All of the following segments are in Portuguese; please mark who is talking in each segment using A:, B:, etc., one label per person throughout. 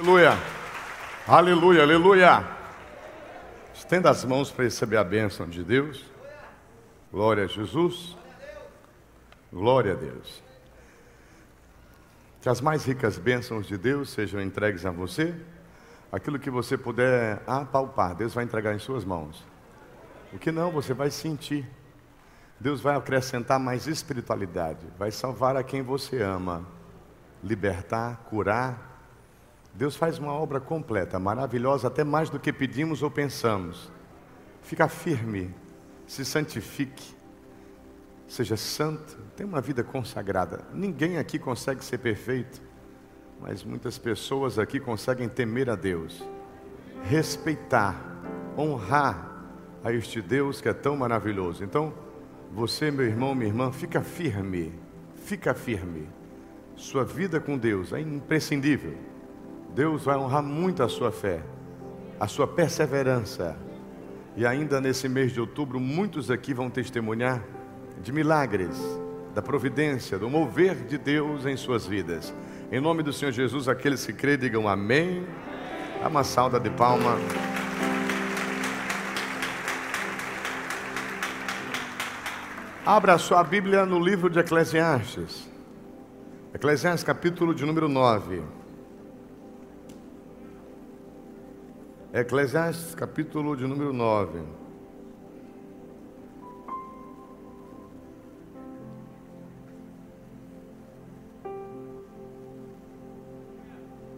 A: Aleluia. Aleluia, aleluia. Estenda as mãos para receber a bênção de Deus. Glória a Jesus. Glória a Deus. Que as mais ricas bênçãos de Deus sejam entregues a você. Aquilo que você puder apalpar, Deus vai entregar em suas mãos. O que não, você vai sentir. Deus vai acrescentar mais espiritualidade, vai salvar a quem você ama, libertar, curar, Deus faz uma obra completa, maravilhosa, até mais do que pedimos ou pensamos. Fica firme, se santifique, seja santo, tenha uma vida consagrada. Ninguém aqui consegue ser perfeito, mas muitas pessoas aqui conseguem temer a Deus, respeitar, honrar a este Deus que é tão maravilhoso. Então, você, meu irmão, minha irmã, fica firme, fica firme. Sua vida com Deus é imprescindível. Deus vai honrar muito a sua fé, a sua perseverança. E ainda nesse mês de outubro, muitos aqui vão testemunhar de milagres, da providência, do mover de Deus em suas vidas. Em nome do Senhor Jesus, aqueles que crê, digam amém. Dá uma salda de palma. Abra sua Bíblia no livro de Eclesiastes. Eclesiastes, capítulo de número 9. Eclesiastes capítulo de número 9.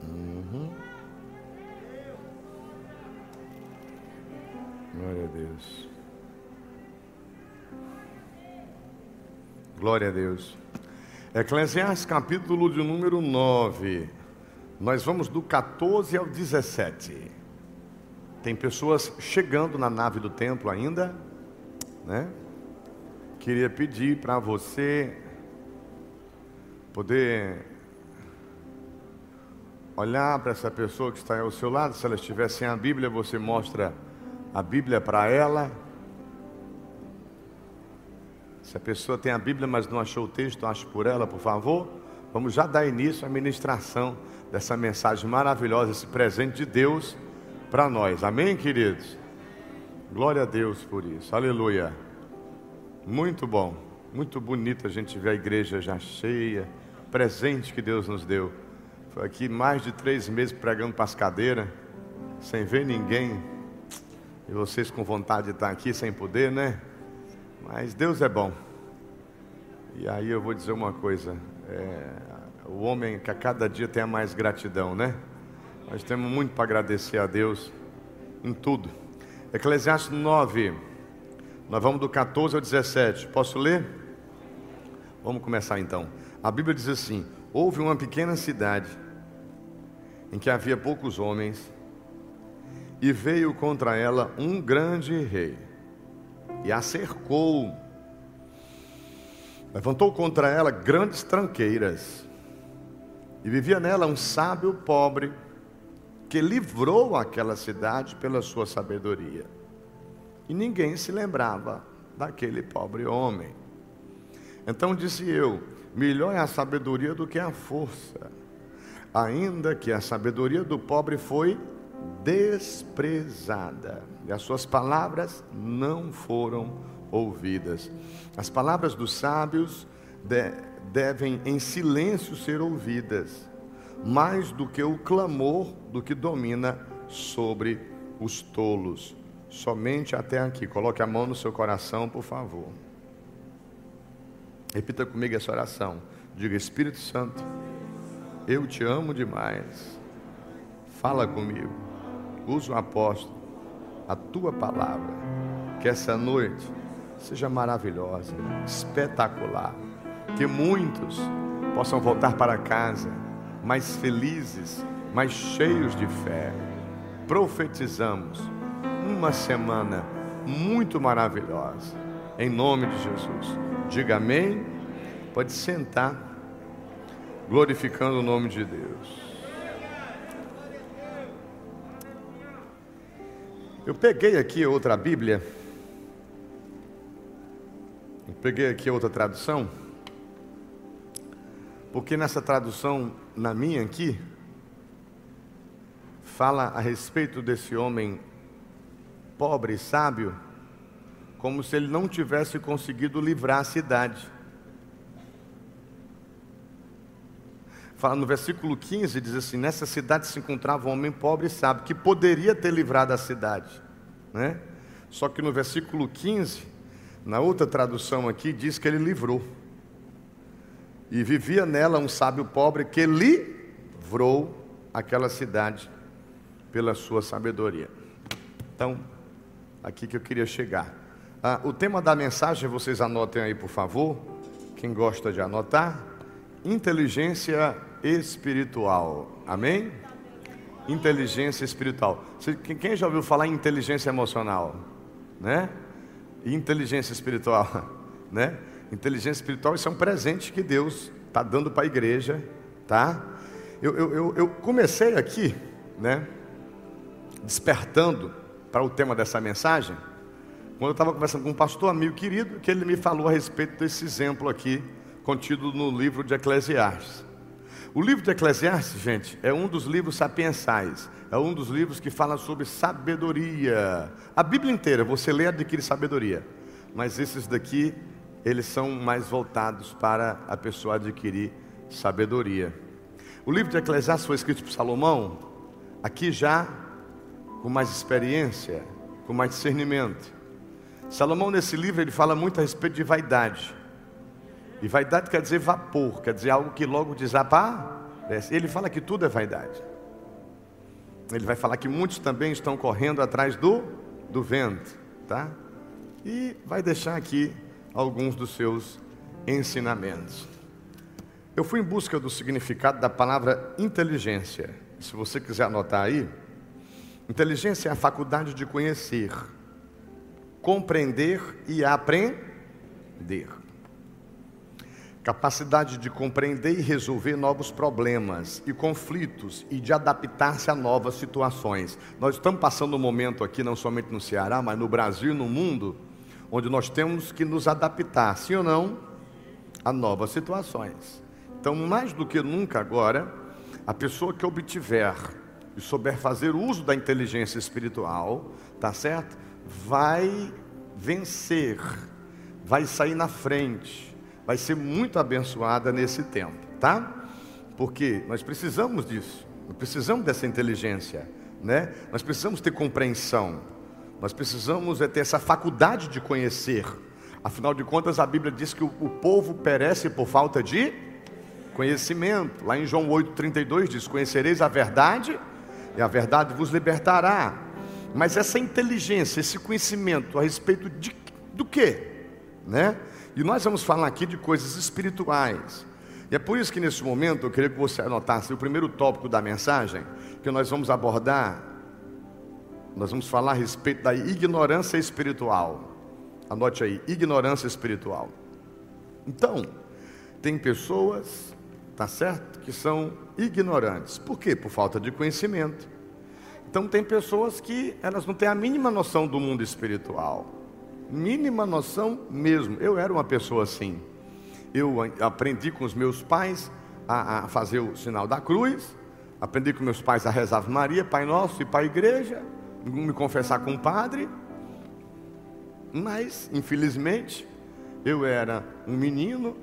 A: Uhum. Glória a Deus. Glória a Deus. Eclesiastes capítulo de número 9. Nós vamos do 14 ao 17. Tem pessoas chegando na nave do templo ainda, né? Queria pedir para você poder olhar para essa pessoa que está ao seu lado, se ela estiver sem a Bíblia, você mostra a Bíblia para ela. Se a pessoa tem a Bíblia, mas não achou o texto, ache por ela, por favor. Vamos já dar início à ministração dessa mensagem maravilhosa, esse presente de Deus para nós. Amém, queridos? Glória a Deus por isso. Aleluia. Muito bom. Muito bonito a gente ver a igreja já cheia. Presente que Deus nos deu. Foi aqui mais de três meses pregando para as cadeiras, sem ver ninguém. E vocês com vontade de estar aqui sem poder, né? Mas Deus é bom. E aí eu vou dizer uma coisa: é, o homem que a cada dia tenha mais gratidão, né? Nós temos muito para agradecer a Deus em tudo. Eclesiastes 9, nós vamos do 14 ao 17. Posso ler? Vamos começar então. A Bíblia diz assim: Houve uma pequena cidade em que havia poucos homens, e veio contra ela um grande rei, e a cercou. Levantou contra ela grandes tranqueiras, e vivia nela um sábio pobre que livrou aquela cidade pela sua sabedoria. E ninguém se lembrava daquele pobre homem. Então disse eu: melhor é a sabedoria do que a força, ainda que a sabedoria do pobre foi desprezada, e as suas palavras não foram ouvidas. As palavras dos sábios de, devem em silêncio ser ouvidas mais do que o clamor do que domina sobre os tolos. Somente até aqui. Coloque a mão no seu coração, por favor. Repita comigo essa oração. Diga: Espírito Santo, eu te amo demais. Fala comigo. Usa o apóstolo, a tua palavra. Que essa noite seja maravilhosa, espetacular. Que muitos possam voltar para casa mais felizes, mais cheios de fé. Profetizamos uma semana muito maravilhosa, em nome de Jesus. Diga amém. Pode sentar, glorificando o nome de Deus. Eu peguei aqui outra Bíblia. Eu peguei aqui outra tradução. Porque nessa tradução, na minha aqui, fala a respeito desse homem pobre e sábio, como se ele não tivesse conseguido livrar a cidade. Fala no versículo 15, diz assim: Nessa cidade se encontrava um homem pobre e sábio, que poderia ter livrado a cidade. Né? Só que no versículo 15, na outra tradução aqui, diz que ele livrou. E vivia nela um sábio pobre que livrou aquela cidade pela sua sabedoria. Então, aqui que eu queria chegar. Ah, o tema da mensagem, vocês anotem aí, por favor. Quem gosta de anotar: inteligência espiritual. Amém? Inteligência espiritual. Quem já ouviu falar em inteligência emocional? Né? inteligência espiritual, né? Inteligência espiritual, isso é um presente que Deus está dando para a igreja, tá? Eu, eu, eu comecei aqui, né? Despertando para o tema dessa mensagem, quando eu estava conversando com um pastor amigo querido, que ele me falou a respeito desse exemplo aqui, contido no livro de Eclesiastes. O livro de Eclesiastes, gente, é um dos livros sapiensais é um dos livros que fala sobre sabedoria. A Bíblia inteira, você lê e adquire sabedoria. Mas esses daqui, eles são mais voltados para a pessoa adquirir sabedoria. O livro de Eclesiastes foi escrito por Salomão, aqui já com mais experiência, com mais discernimento. Salomão, nesse livro, ele fala muito a respeito de vaidade. E vaidade quer dizer vapor, quer dizer algo que logo desaparece. Ele fala que tudo é vaidade. Ele vai falar que muitos também estão correndo atrás do, do vento, tá? E vai deixar aqui alguns dos seus ensinamentos. Eu fui em busca do significado da palavra inteligência. Se você quiser anotar aí, inteligência é a faculdade de conhecer, compreender e aprender capacidade de compreender e resolver novos problemas e conflitos e de adaptar-se a novas situações. Nós estamos passando um momento aqui, não somente no Ceará, mas no Brasil e no mundo, onde nós temos que nos adaptar, sim ou não, a novas situações. Então, mais do que nunca agora, a pessoa que obtiver e souber fazer uso da inteligência espiritual, tá certo? Vai vencer, vai sair na frente vai ser muito abençoada nesse tempo, tá? Porque nós precisamos disso, nós precisamos dessa inteligência, né? Nós precisamos ter compreensão, nós precisamos é ter essa faculdade de conhecer. Afinal de contas, a Bíblia diz que o, povo perece por falta de conhecimento. Lá em João 8,32 diz: Conhecereis a verdade, e a verdade vos libertará. Mas essa inteligência, esse conhecimento a respeito de, do que? Né? E nós vamos falar aqui de coisas espirituais. E é por isso que nesse momento eu queria que você anotasse o primeiro tópico da mensagem, que nós vamos abordar. Nós vamos falar a respeito da ignorância espiritual. Anote aí, ignorância espiritual. Então, tem pessoas, tá certo, que são ignorantes. Por quê? Por falta de conhecimento. Então tem pessoas que elas não têm a mínima noção do mundo espiritual mínima noção mesmo. Eu era uma pessoa assim. Eu aprendi com os meus pais a, a fazer o sinal da cruz, aprendi com meus pais a rezar Maria, Pai Nosso e a igreja, me confessar com o padre. Mas, infelizmente, eu era um menino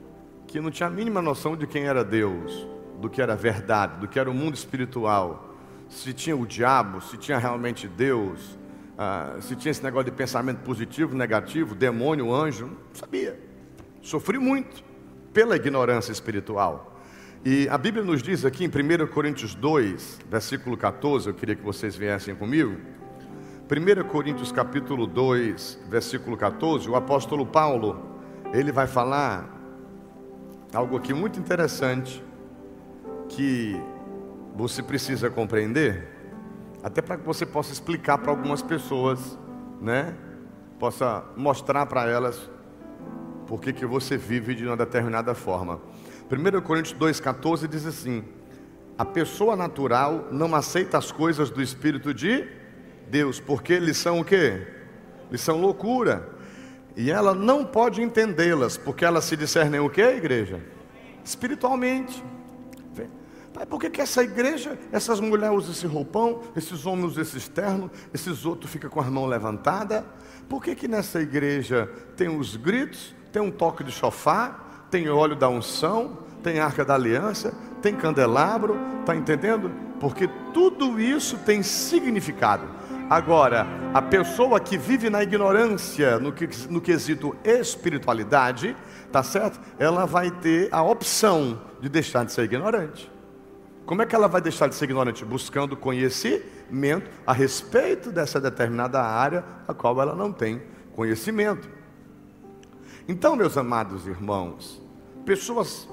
A: que não tinha a mínima noção de quem era Deus, do que era verdade, do que era o mundo espiritual, se tinha o diabo, se tinha realmente Deus, ah, se tinha esse negócio de pensamento positivo, negativo, demônio, anjo, não sabia. Sofri muito pela ignorância espiritual. E a Bíblia nos diz aqui em 1 Coríntios 2, versículo 14, eu queria que vocês viessem comigo. 1 Coríntios capítulo 2, versículo 14, o apóstolo Paulo, ele vai falar algo aqui muito interessante que você precisa compreender até para que você possa explicar para algumas pessoas, né? Possa mostrar para elas por que, você vive de uma determinada forma. 1 Coríntios 2,14 diz assim: A pessoa natural não aceita as coisas do Espírito de Deus, porque eles são o quê? Eles são loucura. E ela não pode entendê-las, porque elas se discernem o quê, igreja? Espiritualmente. Pai, por que, que essa igreja, essas mulheres usam esse roupão, esses homens usam esse externo, esses outros ficam com as mãos levantadas? Por que, que nessa igreja tem os gritos, tem um toque de chofá, tem óleo da unção, tem arca da aliança, tem candelabro, está entendendo? Porque tudo isso tem significado. Agora, a pessoa que vive na ignorância no, que, no quesito espiritualidade, tá certo? Ela vai ter a opção de deixar de ser ignorante. Como é que ela vai deixar de ser ignorante? Buscando conhecimento a respeito dessa determinada área a qual ela não tem conhecimento. Então, meus amados irmãos, pessoas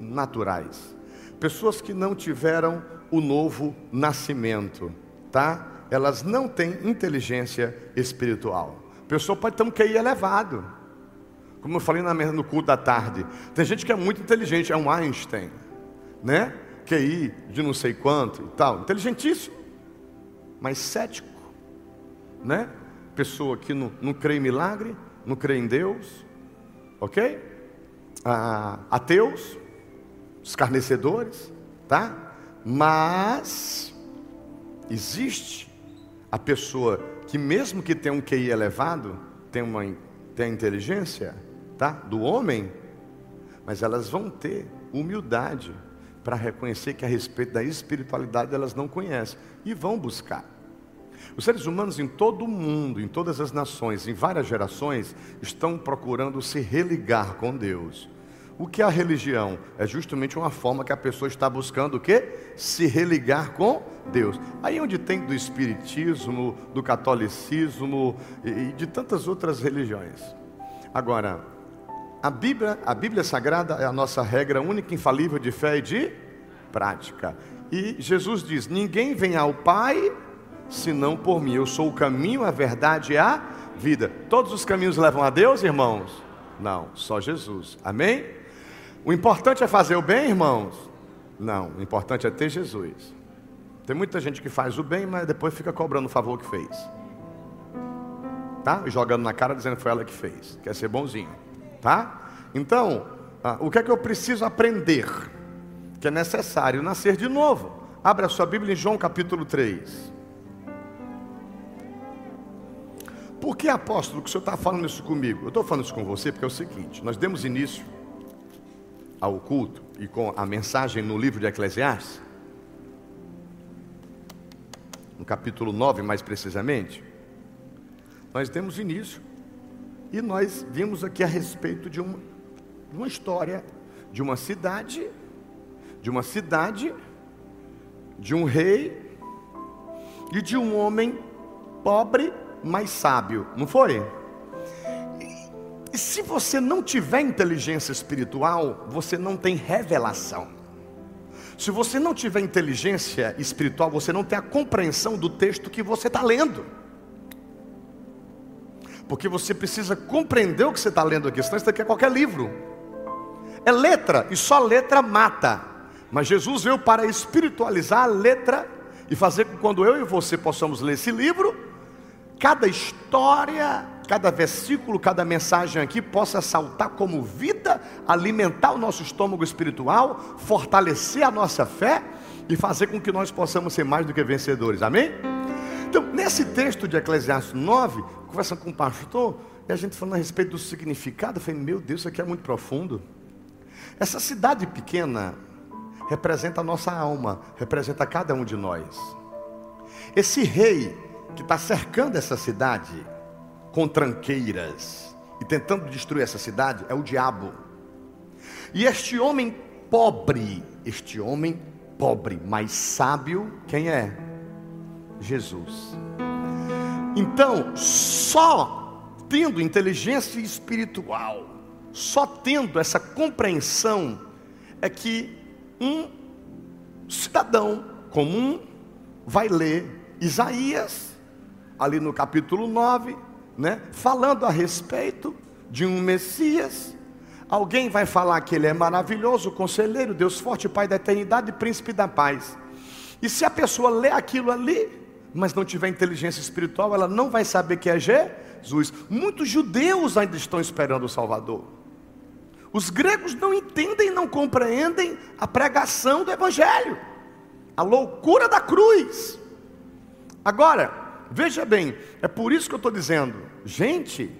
A: naturais, pessoas que não tiveram o novo nascimento, tá? Elas não têm inteligência espiritual. A pessoa pode ter um QI elevado. Como eu falei no culto da tarde, tem gente que é muito inteligente, é um Einstein, né? QI de não sei quanto e tal, inteligentíssimo, mas cético, né? Pessoa que não, não crê em milagre, não crê em Deus, ok? Ah, ateus, escarnecedores, tá? Mas existe a pessoa que mesmo que tenha um QI elevado, tem uma tem a inteligência, tá? Do homem, mas elas vão ter humildade para reconhecer que a respeito da espiritualidade elas não conhecem e vão buscar. Os seres humanos em todo o mundo, em todas as nações, em várias gerações, estão procurando se religar com Deus. O que é a religião? É justamente uma forma que a pessoa está buscando o quê? Se religar com Deus. Aí onde tem do espiritismo, do catolicismo e de tantas outras religiões. Agora, a Bíblia, a Bíblia Sagrada é a nossa regra única, infalível de fé e de prática. E Jesus diz: Ninguém vem ao Pai senão por mim. Eu sou o caminho, a verdade e a vida. Todos os caminhos levam a Deus, irmãos? Não, só Jesus. Amém? O importante é fazer o bem, irmãos? Não, o importante é ter Jesus. Tem muita gente que faz o bem, mas depois fica cobrando o favor que fez. Tá? Jogando na cara dizendo que foi ela que fez. Quer ser bonzinho. Tá? Então, ah, o que é que eu preciso aprender? Que é necessário nascer de novo. Abra a sua Bíblia em João capítulo 3. Por que, apóstolo, que o senhor está falando isso comigo? Eu estou falando isso com você porque é o seguinte: nós demos início ao culto e com a mensagem no livro de Eclesiastes, no capítulo 9 mais precisamente, nós demos início e nós vimos aqui a respeito de uma, uma história de uma cidade, de uma cidade, de um rei e de um homem pobre, mas sábio, não foi? E se você não tiver inteligência espiritual, você não tem revelação. Se você não tiver inteligência espiritual, você não tem a compreensão do texto que você está lendo. Porque você precisa compreender o que você está lendo aqui, senão isso daqui é qualquer livro. É letra, e só letra mata. Mas Jesus veio para espiritualizar a letra e fazer com que quando eu e você possamos ler esse livro, cada história cada versículo, cada mensagem aqui possa saltar como vida, alimentar o nosso estômago espiritual, fortalecer a nossa fé e fazer com que nós possamos ser mais do que vencedores. Amém? Então, nesse texto de Eclesiastes 9, conversando com o pastor, e a gente falando a respeito do significado, eu falei, meu Deus, isso aqui é muito profundo. Essa cidade pequena representa a nossa alma, representa cada um de nós. Esse rei que está cercando essa cidade, com tranqueiras e tentando destruir essa cidade é o diabo. E este homem pobre, este homem pobre, mas sábio, quem é? Jesus. Então, só tendo inteligência espiritual, só tendo essa compreensão, é que um cidadão comum vai ler Isaías, ali no capítulo 9, né? falando a respeito de um Messias. Alguém vai falar que ele é maravilhoso, conselheiro, Deus forte, Pai da eternidade, príncipe da paz. E se a pessoa lê aquilo ali, mas não tiver inteligência espiritual, ela não vai saber que é Jesus. Muitos judeus ainda estão esperando o Salvador. Os gregos não entendem, não compreendem a pregação do Evangelho, a loucura da cruz. Agora, veja bem, é por isso que eu estou dizendo, gente,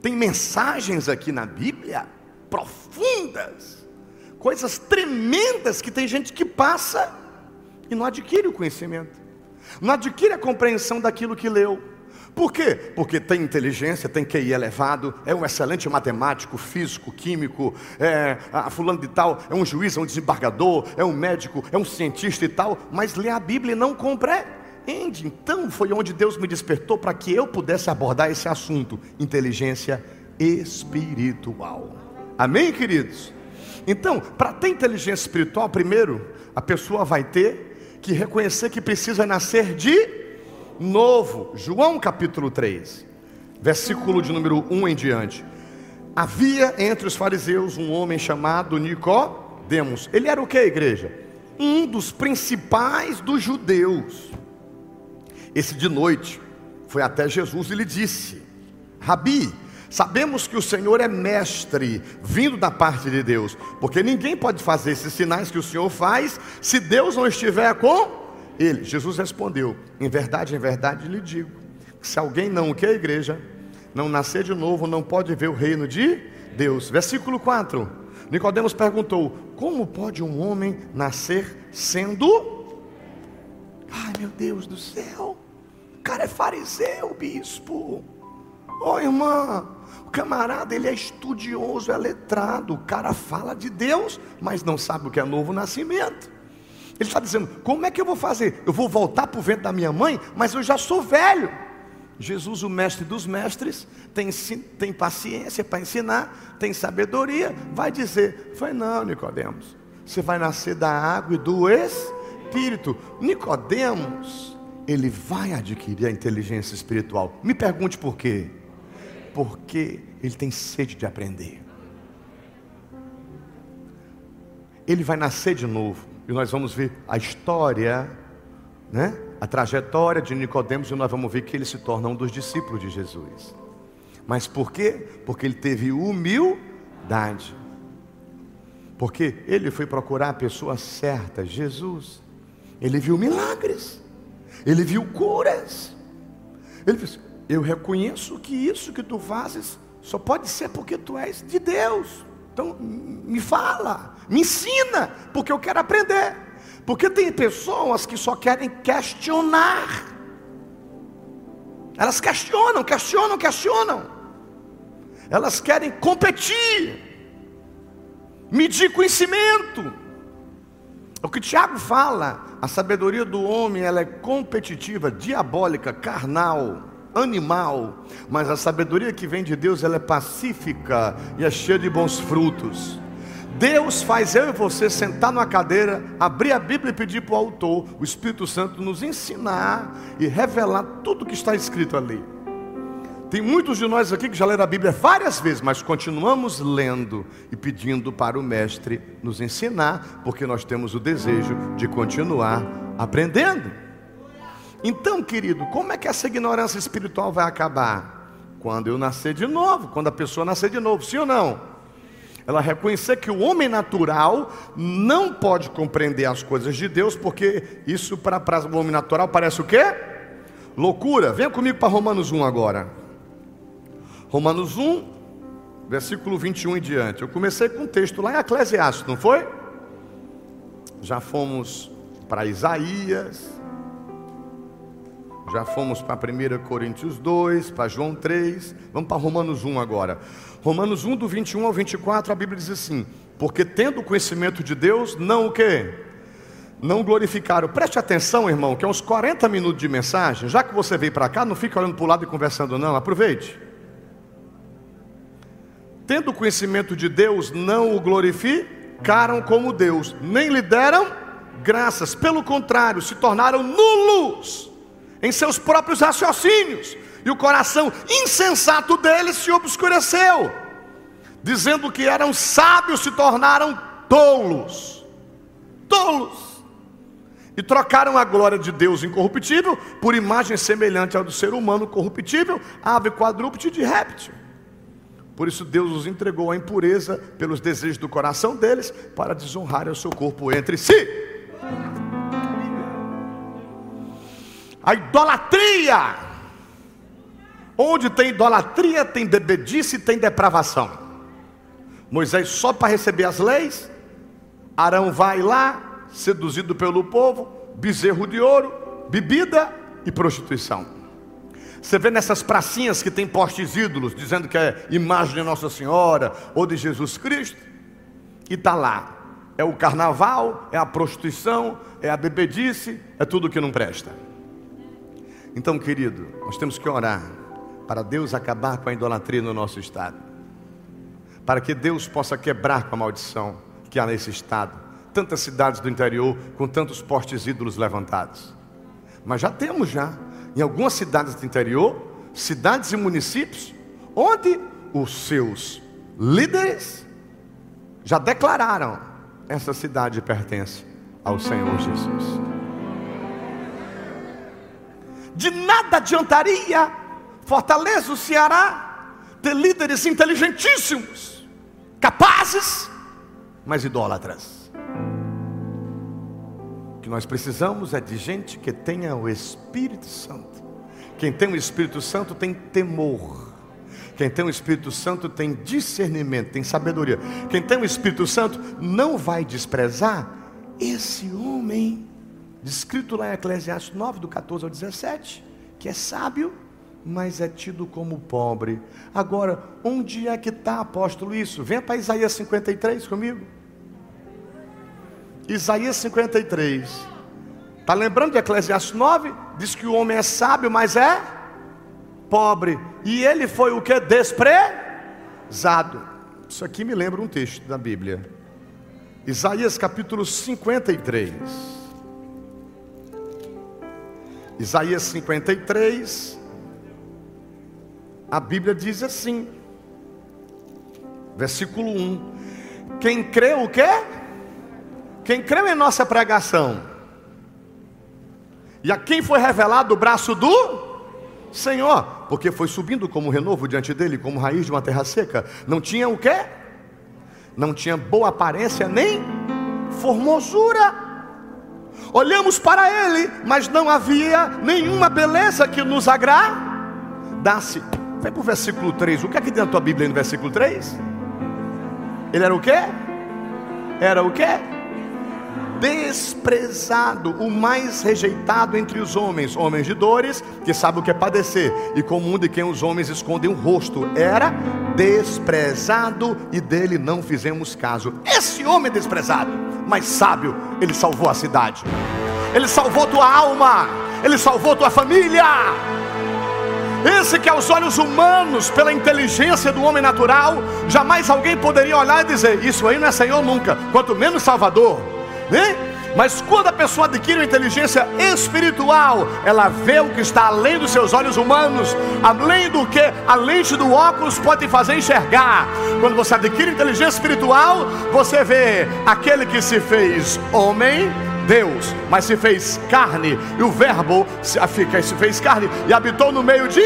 A: tem mensagens aqui na Bíblia profundas, coisas tremendas que tem gente que passa e não adquire o conhecimento, não adquire a compreensão daquilo que leu. Por quê? Porque tem inteligência, tem QI elevado, é um excelente matemático, físico, químico, é, a fulano de tal, é um juiz, é um desembargador, é um médico, é um cientista e tal, mas lê a Bíblia e não compreende. Então foi onde Deus me despertou para que eu pudesse abordar esse assunto, inteligência espiritual. Amém, queridos? Então, para ter inteligência espiritual, primeiro, a pessoa vai ter que reconhecer que precisa nascer de novo. João capítulo 3, versículo de número 1 em diante. Havia entre os fariseus um homem chamado Nicodemos. Ele era o que, igreja? Um dos principais dos judeus. Esse de noite foi até Jesus e lhe disse: Rabi, Sabemos que o Senhor é mestre, vindo da parte de Deus, porque ninguém pode fazer esses sinais que o Senhor faz se Deus não estiver com ele, Jesus respondeu: Em verdade, em verdade lhe digo, se alguém não o que a igreja, não nascer de novo, não pode ver o reino de Deus. Versículo 4. Nicodemos perguntou: Como pode um homem nascer sendo? Ai meu Deus do céu, cara é fariseu, bispo. Ô oh, irmã, o camarada ele é estudioso, é letrado, o cara fala de Deus, mas não sabe o que é novo nascimento. Ele está dizendo: como é que eu vou fazer? Eu vou voltar para o ventre da minha mãe, mas eu já sou velho. Jesus, o mestre dos mestres, tem, tem paciência para ensinar, tem sabedoria, vai dizer: foi não, Nicodemos, você vai nascer da água e do Espírito. Nicodemos, ele vai adquirir a inteligência espiritual. Me pergunte por quê? Porque ele tem sede de aprender. Ele vai nascer de novo e nós vamos ver a história, né? a trajetória de Nicodemos, e nós vamos ver que ele se torna um dos discípulos de Jesus. Mas por quê? Porque ele teve humildade. Porque ele foi procurar a pessoa certa, Jesus. Ele viu milagres, ele viu curas. Ele disse: Eu reconheço que isso que tu fazes só pode ser porque tu és de Deus. Então, me fala, me ensina, porque eu quero aprender. Porque tem pessoas que só querem questionar. Elas questionam, questionam, questionam. Elas querem competir, medir conhecimento. O que Tiago fala, a sabedoria do homem ela é competitiva, diabólica, carnal animal, mas a sabedoria que vem de Deus ela é pacífica e é cheia de bons frutos. Deus faz eu e você sentar numa cadeira, abrir a Bíblia e pedir para o autor, o Espírito Santo, nos ensinar e revelar tudo o que está escrito ali. Tem muitos de nós aqui que já leram a Bíblia várias vezes, mas continuamos lendo e pedindo para o Mestre nos ensinar, porque nós temos o desejo de continuar aprendendo. Então, querido, como é que essa ignorância espiritual vai acabar? Quando eu nascer de novo, quando a pessoa nascer de novo, sim ou não? Ela reconhecer que o homem natural não pode compreender as coisas de Deus, porque isso para, o homem natural parece o quê? Loucura. Venha comigo para Romanos 1 agora. Romanos 1, versículo 21 em diante. Eu comecei com um texto lá em Eclesiastes, não foi? Já fomos para Isaías, já fomos para 1 Coríntios 2, para João 3, vamos para Romanos 1 agora. Romanos 1, do 21 ao 24, a Bíblia diz assim: Porque tendo conhecimento de Deus, não o quê? Não glorificaram. Preste atenção, irmão, que é uns 40 minutos de mensagem. Já que você veio para cá, não fique olhando para o lado e conversando, não. Aproveite. Tendo conhecimento de Deus, não o glorificaram como Deus, nem lhe deram graças. Pelo contrário, se tornaram nulos em seus próprios raciocínios, e o coração insensato deles se obscureceu, dizendo que eram sábios, se tornaram tolos. Tolos. E trocaram a glória de Deus incorruptível por imagem semelhante ao do ser humano corruptível, ave quadrúpede de réptil. Por isso Deus os entregou à impureza pelos desejos do coração deles, para desonrarem o seu corpo entre si. A idolatria. Onde tem idolatria, tem bebedice, tem depravação. Moisés só para receber as leis, Arão vai lá, seduzido pelo povo, bezerro de ouro, bebida e prostituição. Você vê nessas pracinhas que tem postes ídolos, dizendo que é imagem de Nossa Senhora ou de Jesus Cristo, e está lá. É o carnaval, é a prostituição, é a bebedice, é tudo que não presta. Então, querido, nós temos que orar para Deus acabar com a idolatria no nosso estado, para que Deus possa quebrar com a maldição que há nesse estado. Tantas cidades do interior com tantos postes ídolos levantados. Mas já temos já em algumas cidades do interior, cidades e municípios, onde os seus líderes já declararam: essa cidade pertence ao Senhor Jesus. De nada adiantaria Fortaleza, o Ceará, ter líderes inteligentíssimos, capazes, mas idólatras que nós precisamos é de gente que tenha o Espírito Santo. Quem tem o Espírito Santo tem temor. Quem tem o Espírito Santo tem discernimento, tem sabedoria. Quem tem o Espírito Santo não vai desprezar esse homem, descrito lá em Eclesiastes 9, do 14 ao 17, que é sábio, mas é tido como pobre. Agora, onde é que está, apóstolo, isso? Venha para Isaías 53 comigo. Isaías 53. Está lembrando de Eclesiastes 9? Diz que o homem é sábio, mas é pobre. E ele foi o que? Desprezado. Isso aqui me lembra um texto da Bíblia. Isaías capítulo 53. Isaías 53. A Bíblia diz assim. Versículo 1. Quem crê o quê? Quem creu em nossa pregação, e a quem foi revelado o braço do Senhor, porque foi subindo como renovo diante dele, como raiz de uma terra seca, não tinha o quê? Não tinha boa aparência nem formosura. Olhamos para ele, mas não havia nenhuma beleza que nos agradasse. Vai para o versículo 3. O que é que na tua Bíblia no versículo 3? Ele era o quê? Era o quê? Desprezado, o mais rejeitado entre os homens, homens de dores, que sabe o que é padecer, e comum de quem os homens escondem o rosto, era desprezado e dele não fizemos caso. Esse homem desprezado, mas sábio, ele salvou a cidade, ele salvou tua alma, ele salvou tua família. Esse que aos olhos humanos, pela inteligência do homem natural, jamais alguém poderia olhar e dizer: Isso aí não é Senhor nunca, quanto menos Salvador né? Mas quando a pessoa adquire uma inteligência espiritual, ela vê o que está além dos seus olhos humanos, além do que a lente do óculos pode fazer enxergar. Quando você adquire inteligência espiritual, você vê aquele que se fez homem, Deus, mas se fez carne, e o Verbo se, se fez carne e habitou no meio de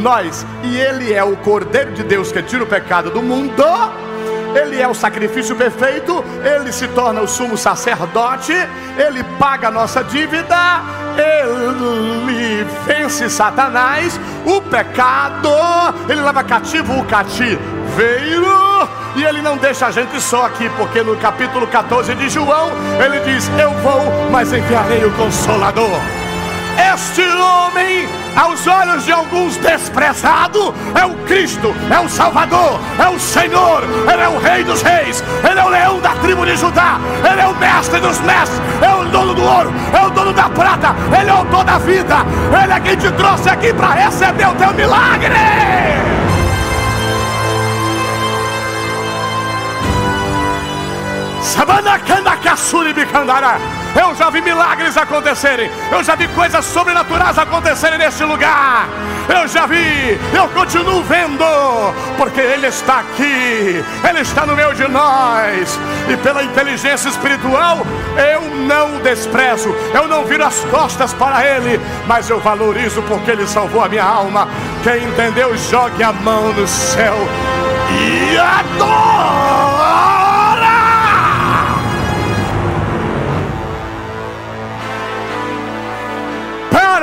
A: nós, e Ele é o Cordeiro de Deus que tira o pecado do mundo ele é o sacrifício perfeito, Ele se torna o sumo sacerdote, Ele paga a nossa dívida, Ele vence Satanás, o pecado, Ele leva cativo o cativeiro, e Ele não deixa a gente só aqui, porque no capítulo 14 de João, Ele diz: Eu vou, mas enviarei o Consolador. Este homem, aos olhos de alguns desprezado, é o Cristo, é o Salvador, é o Senhor, Ele é o Rei dos Reis, Ele é o leão da tribo de Judá, Ele é o mestre dos mestres, é o dono do ouro, é o dono da prata, Ele é o dono da vida, Ele é quem te trouxe aqui para receber o teu milagre. Eu já vi milagres acontecerem. Eu já vi coisas sobrenaturais acontecerem neste lugar. Eu já vi, eu continuo vendo, porque Ele está aqui, Ele está no meio de nós, e pela inteligência espiritual, eu não desprezo, eu não viro as costas para Ele, mas eu valorizo porque Ele salvou a minha alma. Quem entendeu, jogue a mão no céu. e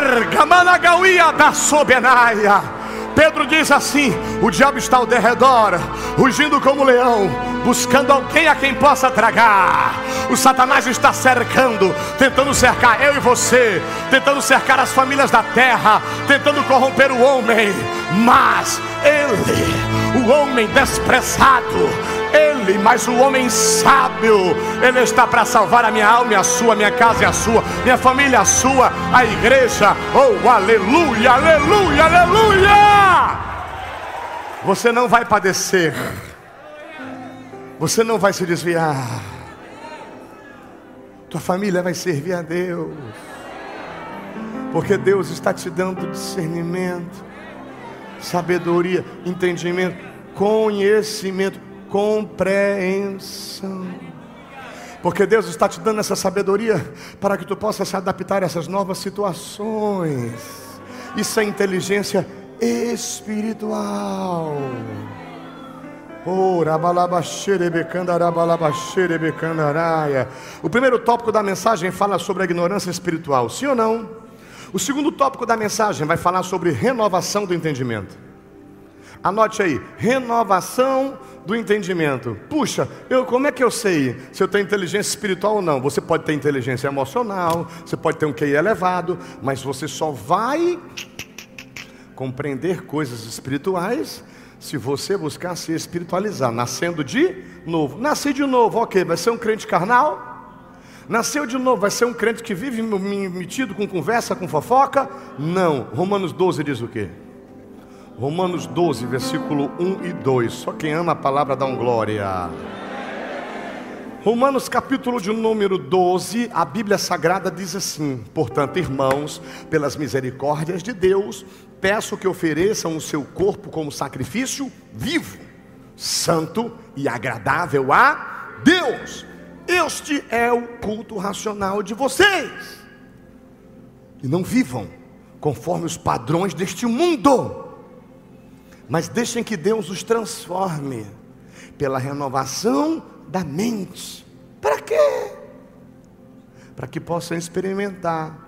A: adora. Pergamanagauia da sobenaia. Pedro diz assim: o diabo está ao derredor, rugindo como leão, buscando alguém a quem possa tragar. O Satanás está cercando, tentando cercar eu e você, tentando cercar as famílias da terra, tentando corromper o homem. Mas ele, o homem desprezado, ele, mas o homem sábio, ele está para salvar a minha alma, a sua, minha casa e a sua, minha família a sua, a igreja. Oh, aleluia, aleluia, aleluia! Você não vai padecer. Você não vai se desviar. Tua família vai servir a Deus. Porque Deus está te dando discernimento, sabedoria, entendimento, conhecimento compreensão. Porque Deus está te dando essa sabedoria para que tu possa se adaptar a essas novas situações. Isso é inteligência espiritual. O primeiro tópico da mensagem fala sobre a ignorância espiritual, sim ou não? O segundo tópico da mensagem vai falar sobre renovação do entendimento. Anote aí, renovação do entendimento. Puxa, eu como é que eu sei se eu tenho inteligência espiritual ou não? Você pode ter inteligência emocional, você pode ter um QI elevado, mas você só vai compreender coisas espirituais se você buscar se espiritualizar, nascendo de novo. Nascer de novo, ok, vai ser um crente carnal? Nasceu de novo, vai ser um crente que vive metido com conversa, com fofoca? Não. Romanos 12 diz o quê? Romanos 12, versículo 1 e 2. Só quem ama a palavra dá um glória. Romanos capítulo de número 12, a Bíblia Sagrada diz assim: Portanto, irmãos, pelas misericórdias de Deus, peço que ofereçam o seu corpo como sacrifício vivo, santo e agradável a Deus. Este é o culto racional de vocês. E não vivam conforme os padrões deste mundo mas deixem que Deus os transforme pela renovação da mente. Para quê? Para que possam experimentar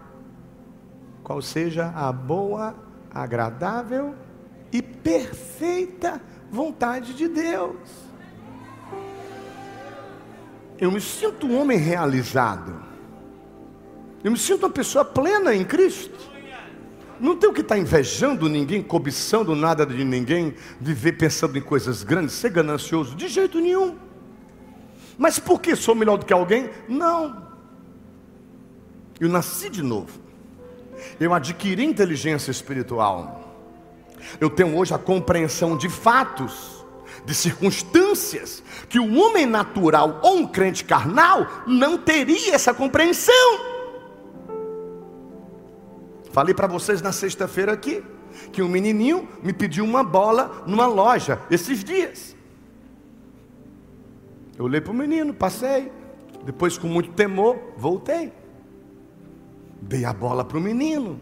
A: qual seja a boa, agradável e perfeita vontade de Deus. Eu me sinto um homem realizado. Eu me sinto uma pessoa plena em Cristo. Não tem o que estar tá invejando ninguém, cobiçando nada de ninguém, viver pensando em coisas grandes, ser ganancioso, de jeito nenhum. Mas por que sou melhor do que alguém? Não. Eu nasci de novo. Eu adquiri inteligência espiritual. Eu tenho hoje a compreensão de fatos, de circunstâncias, que o homem natural ou um crente carnal não teria essa compreensão. Falei para vocês na sexta-feira aqui que um menininho me pediu uma bola numa loja esses dias. Eu olhei para o menino, passei. Depois, com muito temor, voltei. Dei a bola para o menino.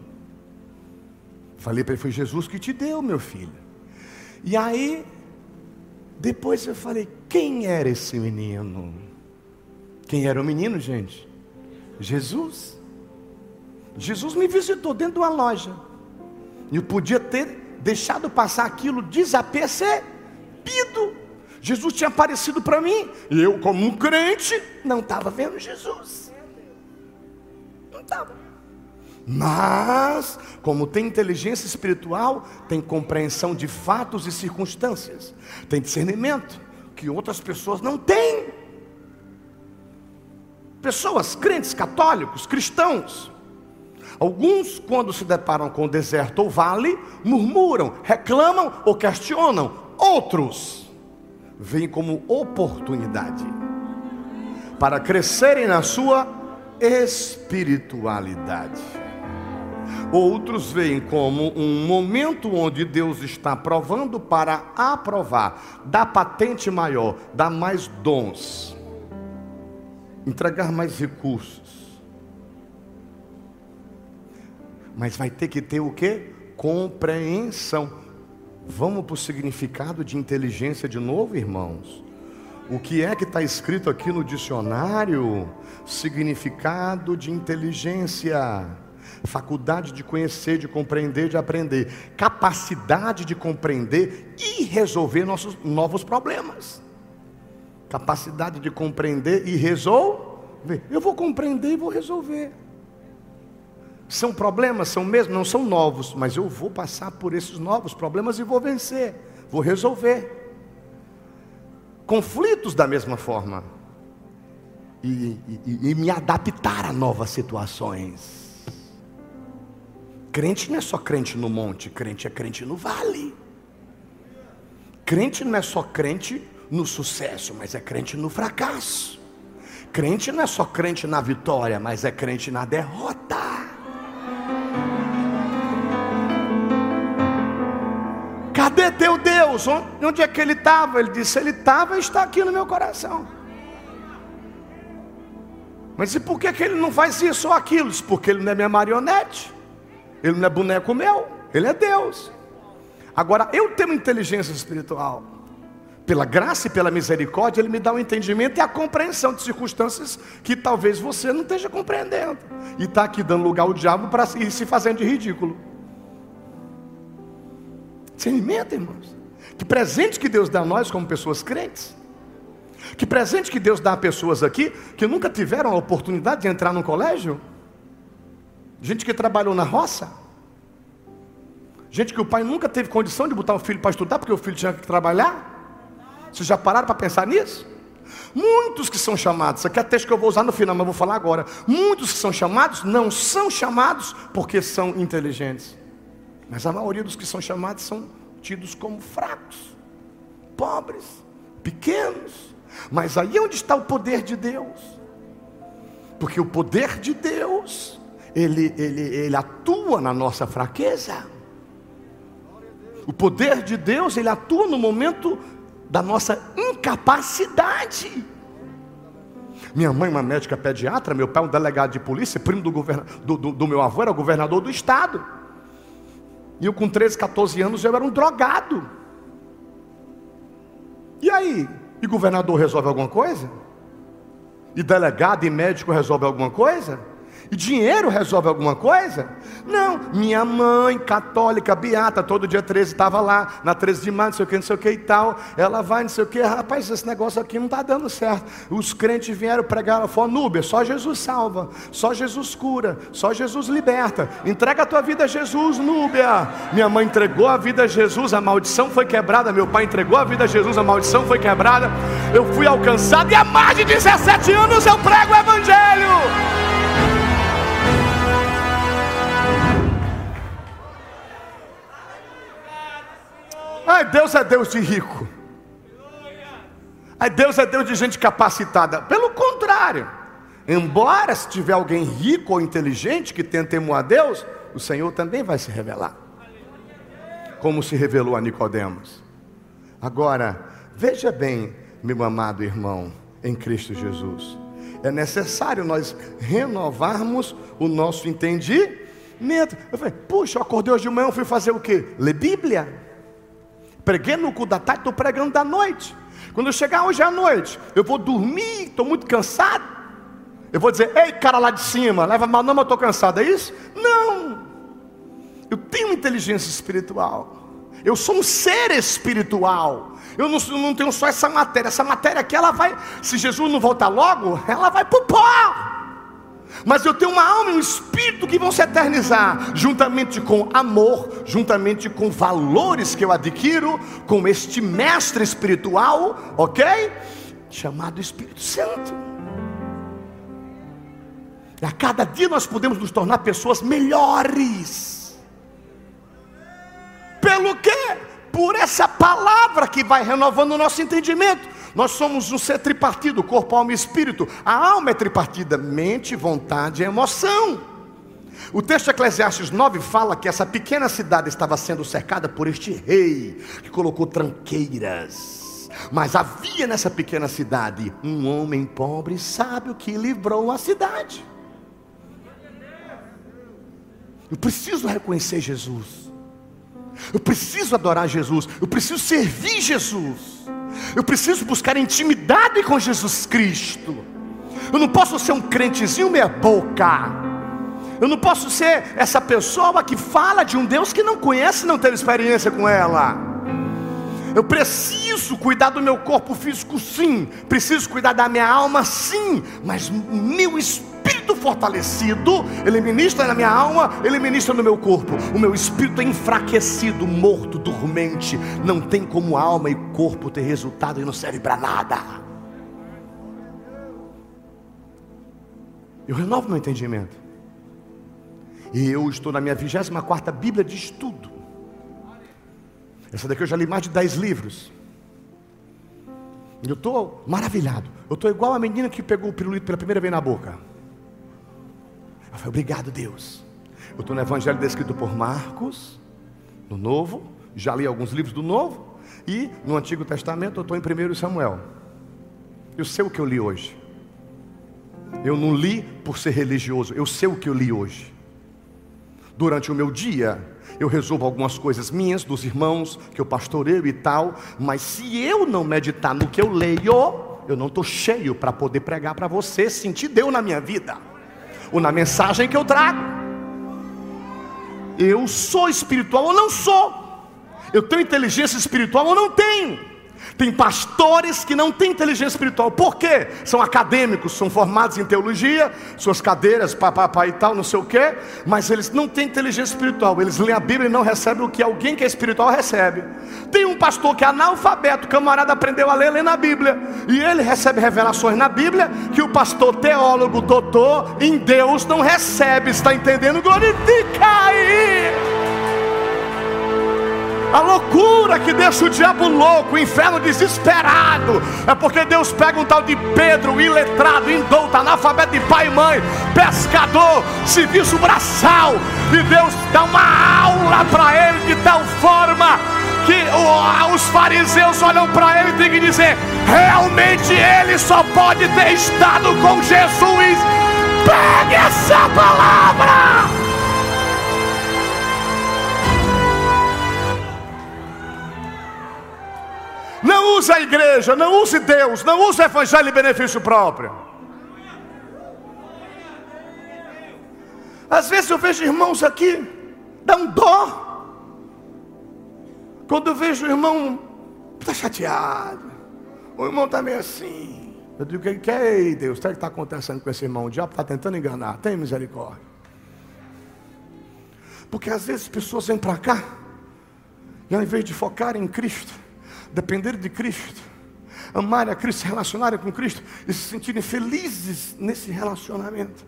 A: Falei para ele: Foi Jesus que te deu, meu filho. E aí, depois eu falei: Quem era esse menino? Quem era o menino, gente? Jesus. Jesus me visitou dentro de uma loja. Eu podia ter deixado passar aquilo desapercebido. Jesus tinha aparecido para mim. E eu, como um crente, não estava vendo Jesus. Não estava. Mas, como tem inteligência espiritual, tem compreensão de fatos e circunstâncias, tem discernimento que outras pessoas não têm. Pessoas crentes, católicos, cristãos, Alguns, quando se deparam com deserto ou vale, murmuram, reclamam ou questionam. Outros veem como oportunidade para crescerem na sua espiritualidade. Outros veem como um momento onde Deus está provando para aprovar, dar patente maior, dar mais dons, entregar mais recursos mas vai ter que ter o que? Compreensão. Vamos para o significado de inteligência de novo, irmãos. O que é que está escrito aqui no dicionário? Significado de inteligência, faculdade de conhecer, de compreender, de aprender, capacidade de compreender e resolver nossos novos problemas. Capacidade de compreender e resolver. Eu vou compreender e vou resolver. São problemas, são mesmo, não são novos, mas eu vou passar por esses novos problemas e vou vencer, vou resolver. Conflitos da mesma forma. E, e, e me adaptar a novas situações. Crente não é só crente no monte, crente é crente no vale. Crente não é só crente no sucesso, mas é crente no fracasso. Crente não é só crente na vitória, mas é crente na derrota. Cadê teu Deus? Onde é que ele estava? Ele disse: Ele estava e está aqui no meu coração. Mas e por que, que ele não faz isso ou aquilo? Porque ele não é minha marionete, ele não é boneco meu, ele é Deus. Agora, eu tenho inteligência espiritual, pela graça e pela misericórdia, ele me dá o um entendimento e a compreensão de circunstâncias que talvez você não esteja compreendendo, e está aqui dando lugar ao diabo para ir se fazendo de ridículo. Discernimento, irmãos. Que presente que Deus dá a nós como pessoas crentes. Que presente que Deus dá a pessoas aqui que nunca tiveram a oportunidade de entrar num colégio. Gente que trabalhou na roça. Gente que o pai nunca teve condição de botar o filho para estudar porque o filho tinha que trabalhar. Vocês já pararam para pensar nisso? Muitos que são chamados, aqui é texto que eu vou usar no final, mas vou falar agora. Muitos que são chamados não são chamados porque são inteligentes. Mas a maioria dos que são chamados são tidos como fracos, pobres, pequenos. Mas aí é onde está o poder de Deus. Porque o poder de Deus, ele, ele, ele atua na nossa fraqueza. O poder de Deus, ele atua no momento da nossa incapacidade. Minha mãe, uma médica pediatra, meu pai, um delegado de polícia, primo do, govern... do, do, do meu avô, era governador do estado. E eu com 13, 14 anos eu era um drogado. E aí? E governador resolve alguma coisa? E delegado e médico resolve alguma coisa? E dinheiro resolve alguma coisa? Não, minha mãe, católica, beata, todo dia 13 estava lá, na 13 de maio, não sei o que, não sei o que e tal. Ela vai, não sei o que, rapaz, esse negócio aqui não está dando certo. Os crentes vieram pregar, ela falou, Núbia, só Jesus salva, só Jesus cura, só Jesus liberta. Entrega a tua vida a Jesus, Núbia. Minha mãe entregou a vida a Jesus, a maldição foi quebrada. Meu pai entregou a vida a Jesus, a maldição foi quebrada. Eu fui alcançado e há mais de 17 anos eu prego o Evangelho. Ai, Deus é Deus de rico. Ai, Deus é Deus de gente capacitada. Pelo contrário, embora se tiver alguém rico ou inteligente que temor a Deus, o Senhor também vai se revelar. Como se revelou a Nicodemos. Agora, veja bem, meu amado irmão, em Cristo Jesus. É necessário nós renovarmos o nosso entendimento. Eu falei, puxa, eu acordei hoje de manhã, fui fazer o quê? Ler Bíblia. Preguei no cu da tarde, estou pregando da noite. Quando eu chegar hoje à noite, eu vou dormir, estou muito cansado. Eu vou dizer, ei cara lá de cima, leva mal, não, mas estou cansado, é isso? Não. Eu tenho inteligência espiritual. Eu sou um ser espiritual. Eu não, não tenho só essa matéria. Essa matéria aqui, ela vai, se Jesus não voltar logo, ela vai para o pó mas eu tenho uma alma e um espírito que vão se eternizar, juntamente com amor, juntamente com valores que eu adquiro, com este mestre espiritual, ok? Chamado Espírito Santo. E a cada dia nós podemos nos tornar pessoas melhores. Pelo quê? Por essa palavra que vai renovando o nosso entendimento. Nós somos um ser tripartido, corpo, alma e espírito. A alma é tripartida, mente, vontade e emoção. O texto Eclesiastes 9 fala que essa pequena cidade estava sendo cercada por este rei, que colocou tranqueiras. Mas havia nessa pequena cidade um homem pobre e sábio que livrou a cidade. Eu preciso reconhecer Jesus. Eu preciso adorar Jesus. Eu preciso servir Jesus. Eu preciso buscar intimidade com Jesus Cristo. Eu não posso ser um crentezinho meia boca. Eu não posso ser essa pessoa que fala de um Deus que não conhece, não teve experiência com ela. Eu preciso cuidar do meu corpo físico, sim. Preciso cuidar da minha alma, sim. Mas meu espírito fortalecido, ele ministra na minha alma, ele ministra no meu corpo. O meu espírito é enfraquecido, morto, dormente. Não tem como alma e corpo ter resultado e não serve para nada. Eu renovo meu entendimento. E eu estou na minha 24 Bíblia de estudo. Essa daqui eu já li mais de 10 livros. Eu estou maravilhado. Eu estou igual a menina que pegou o pirulito pela primeira vez na boca. Eu falei, obrigado, Deus. Eu estou no Evangelho descrito por Marcos, no Novo, já li alguns livros do Novo, e no Antigo Testamento eu estou em 1 Samuel. Eu sei o que eu li hoje. Eu não li por ser religioso, eu sei o que eu li hoje. Durante o meu dia, eu resolvo algumas coisas minhas, dos irmãos, que eu pastoreio e tal, mas se eu não meditar no que eu leio, eu não estou cheio para poder pregar para você, sentir Deus na minha vida, ou na mensagem que eu trago. Eu sou espiritual ou não sou, eu tenho inteligência espiritual ou não tenho. Tem pastores que não têm inteligência espiritual. Por quê? São acadêmicos, são formados em teologia, suas cadeiras, papapá e tal, não sei o quê, mas eles não têm inteligência espiritual. Eles leem a Bíblia e não recebem o que alguém que é espiritual recebe. Tem um pastor que é analfabeto, camarada aprendeu a ler, lendo a Bíblia, e ele recebe revelações na Bíblia que o pastor teólogo, doutor em Deus não recebe. Está entendendo? Glorifica aí! A loucura que deixa o diabo louco, o inferno desesperado, é porque Deus pega um tal de Pedro, iletrado, indouto, analfabeto de pai e mãe, pescador, serviço braçal, e Deus dá uma aula para ele de tal forma que os fariseus olham para ele e tem que dizer: realmente ele só pode ter estado com Jesus. Pegue essa palavra! Use a igreja, não use Deus, não use o evangelho em benefício próprio. Às vezes eu vejo irmãos aqui, dá um dó. Quando eu vejo o irmão, está chateado. O irmão está meio assim. Eu digo, que, que é, Deus, o que está acontecendo com esse irmão? O diabo está tentando enganar. Tem misericórdia. Porque às vezes as pessoas vêm para cá, e ao invés de focar em Cristo, depender de Cristo, amar a Cristo, se relacionarem com Cristo e se sentirem felizes nesse relacionamento.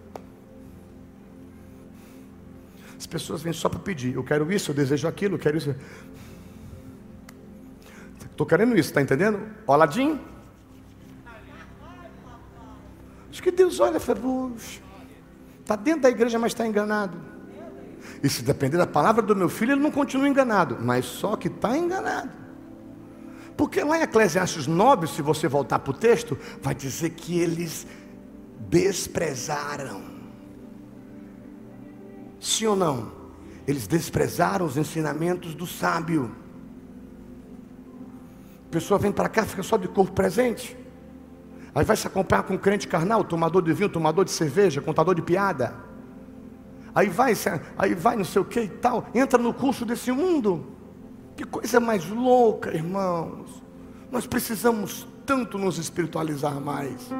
A: As pessoas vêm só para pedir: eu quero isso, eu desejo aquilo, eu quero isso. Estou querendo isso, está entendendo? Oladinho. Acho que Deus olha e fala: está dentro da igreja, mas está enganado. E se depender da palavra do meu filho, ele não continua enganado, mas só que está enganado. Porque lá em Eclesiastes 9, se você voltar para o texto, vai dizer que eles desprezaram. Sim ou não? Eles desprezaram os ensinamentos do sábio. A pessoa vem para cá, fica só de corpo presente. Aí vai se acompanhar com um crente carnal, tomador de vinho, tomador de cerveja, contador de piada. Aí vai, aí vai não sei o que e tal, entra no curso desse mundo. Que coisa mais louca, irmãos. Nós precisamos tanto nos espiritualizar mais.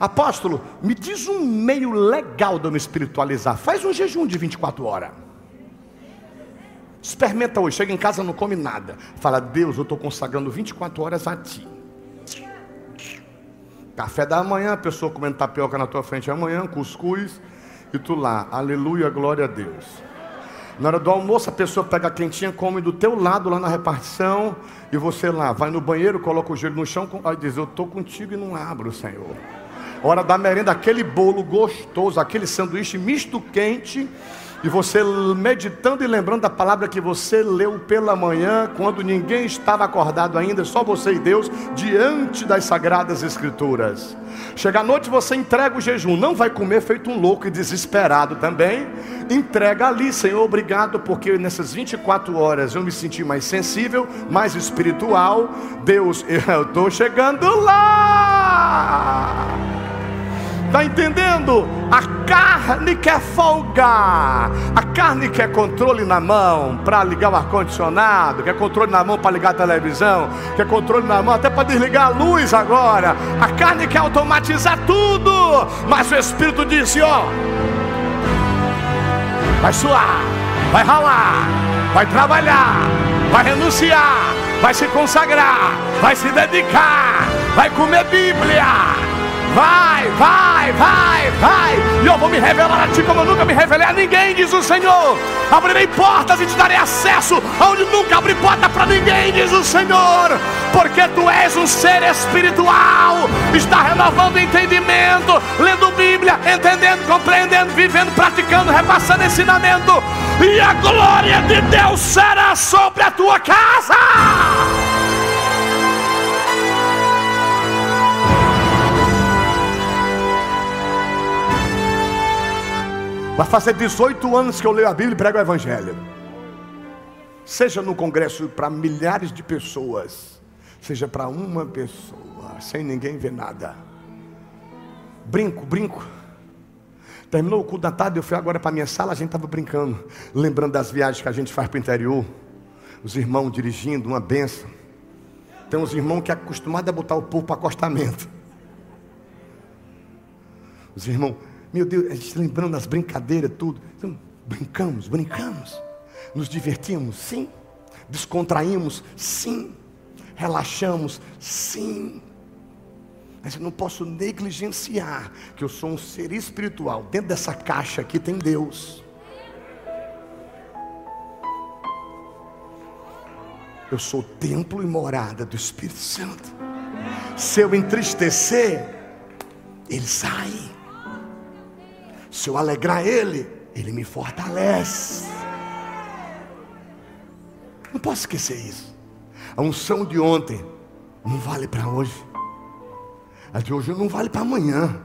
A: Apóstolo, me diz um meio legal de eu me espiritualizar. Faz um jejum de 24 horas. Experimenta hoje, chega em casa não come nada. Fala, Deus, eu estou consagrando 24 horas a ti. Café da manhã, a pessoa comendo tapioca na tua frente amanhã, cuscuz, e tu lá, aleluia, glória a Deus. Na hora do almoço, a pessoa pega a quentinha, come do teu lado lá na repartição, e você lá, vai no banheiro, coloca o joelho no chão, aí diz: Eu estou contigo e não abro, Senhor. Hora da merenda, aquele bolo gostoso, aquele sanduíche misto quente, e você meditando e lembrando da palavra que você leu pela manhã, quando ninguém estava acordado ainda, só você e Deus, diante das sagradas Escrituras. Chega à noite, você entrega o jejum, não vai comer feito um louco e desesperado também, Entrega ali, Senhor, obrigado, porque nessas 24 horas eu me senti mais sensível, mais espiritual. Deus, eu estou chegando lá. Está entendendo? A carne quer folgar, a carne quer controle na mão para ligar o ar-condicionado, quer controle na mão para ligar a televisão, quer controle na mão até para desligar a luz agora. A carne quer automatizar tudo, mas o Espírito disse: ó, vai suar, vai ralar, vai trabalhar, vai renunciar, vai se consagrar, vai se dedicar, vai comer Bíblia Vai, vai, vai, vai. E eu vou me revelar a ti como eu nunca me revelei a ninguém, diz o Senhor. Abrirei portas e te darei acesso aonde nunca abri porta para ninguém, diz o Senhor. Porque tu és um ser espiritual. Está renovando entendimento, lendo Bíblia, entendendo, compreendendo, vivendo, praticando, repassando ensinamento. E a glória de Deus será sobre a tua casa. Vai fazer 18 anos que eu leio a Bíblia e prego o Evangelho. Seja no congresso para milhares de pessoas, seja para uma pessoa, sem ninguém ver nada. Brinco, brinco. Terminou o culto da tarde, eu fui agora para minha sala, a gente estava brincando, lembrando das viagens que a gente faz para o interior. Os irmãos dirigindo, uma benção. Tem uns irmãos que é acostumado a botar o povo para acostamento. Os irmãos, meu Deus, a gente lembrando das brincadeiras, tudo. Então, brincamos, brincamos. Nos divertimos, sim. Descontraímos, sim. Relaxamos, sim. Mas eu não posso negligenciar que eu sou um ser espiritual. Dentro dessa caixa aqui tem Deus. Eu sou templo e morada do Espírito Santo. Se eu entristecer, ele sai. Se eu alegrar Ele, Ele me fortalece. Não posso esquecer isso. A unção de ontem não vale para hoje. A de hoje não vale para amanhã.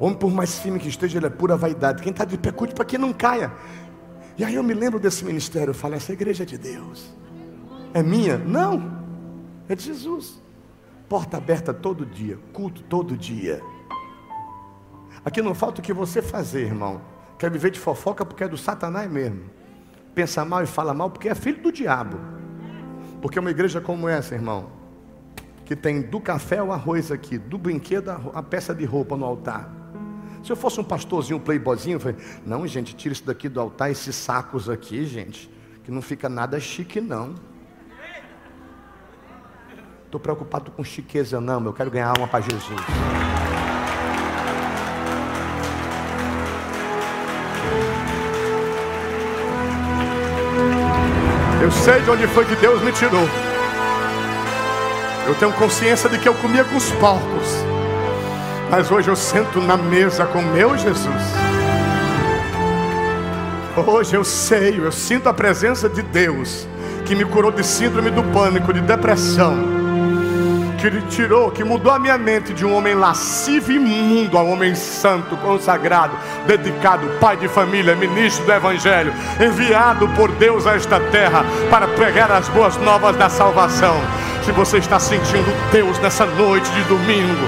A: Homem, por mais firme que esteja, ele é pura vaidade. Quem está de pé, cuide para que não caia. E aí eu me lembro desse ministério. Eu falo, essa igreja é de Deus. É minha? Não. É de Jesus. Porta aberta todo dia. Culto todo dia. Aqui não falta o que você fazer, irmão. Quer viver de fofoca porque é do Satanás mesmo. Pensa mal e fala mal porque é filho do diabo. Porque uma igreja como essa, irmão, que tem do café o arroz aqui, do brinquedo a peça de roupa no altar. Se eu fosse um pastorzinho, um playboyzinho, eu falei, não, gente, tira isso daqui do altar, esses sacos aqui, gente, que não fica nada chique, não. Estou preocupado com chiqueza, não, eu quero ganhar alma para Jesus. Eu sei de onde foi que Deus me tirou. Eu tenho consciência de que eu comia com os porcos. Mas hoje eu sento na mesa com meu Jesus. Hoje eu sei, eu sinto a presença de Deus que me curou de síndrome do pânico, de depressão que tirou, que mudou a minha mente de um homem lascivo e imundo a um homem santo, consagrado, dedicado, pai de família, ministro do Evangelho, enviado por Deus a esta terra para pregar as boas novas da salvação. Se você está sentindo Deus nessa noite de domingo,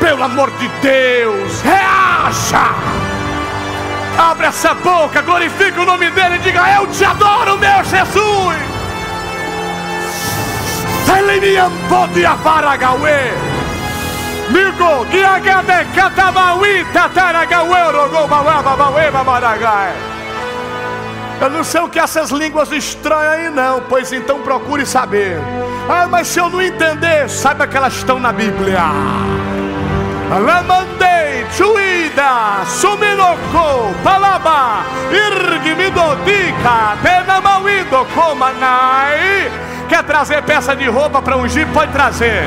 A: pelo amor de Deus, reaja! Abre essa boca, glorifique o nome dele e diga: Eu te adoro, meu Jesus! Selimiam podia faragawe. Migo, giagade katamawi tataragawe rogobawa babawe babaragai. Eu não sei o que essas línguas estranhas aí não, pois então procure saber. Ah, mas se eu não entender, saiba que elas estão na Bíblia. Lamandei, Chuida, Suminoko, Palaba, Irgimidodika, Tenamauido, Komanai. Quer trazer peça de roupa para ungir? Pode trazer.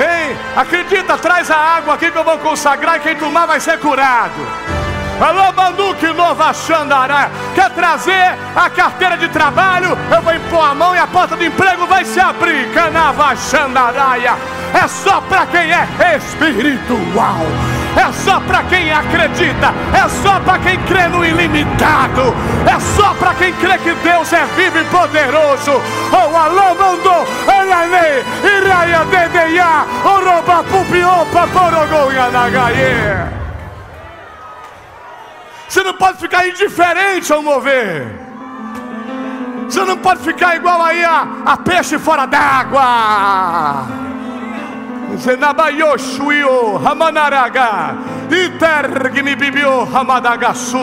A: Ei, acredita, traz a água aqui que eu vou consagrar e quem tomar vai ser curado. Alô, Banduque Nova Xandará. Quer trazer a carteira de trabalho? Eu vou impor a mão e a porta do emprego vai se abrir. Canava Xandaraia. é só para quem é espiritual, é só para quem acredita, é só para quem crê no ilimitado, é só para quem crê que Deus é vivo e poderoso. Oh, alô, mandou, elane, iraia, dedeia, oroba, pupiopa, porogonha, nagaie. Você não pode ficar indiferente ao mover. Você não pode ficar igual aí a, a peixe fora d'água. Ramanaraga Ramadagasu.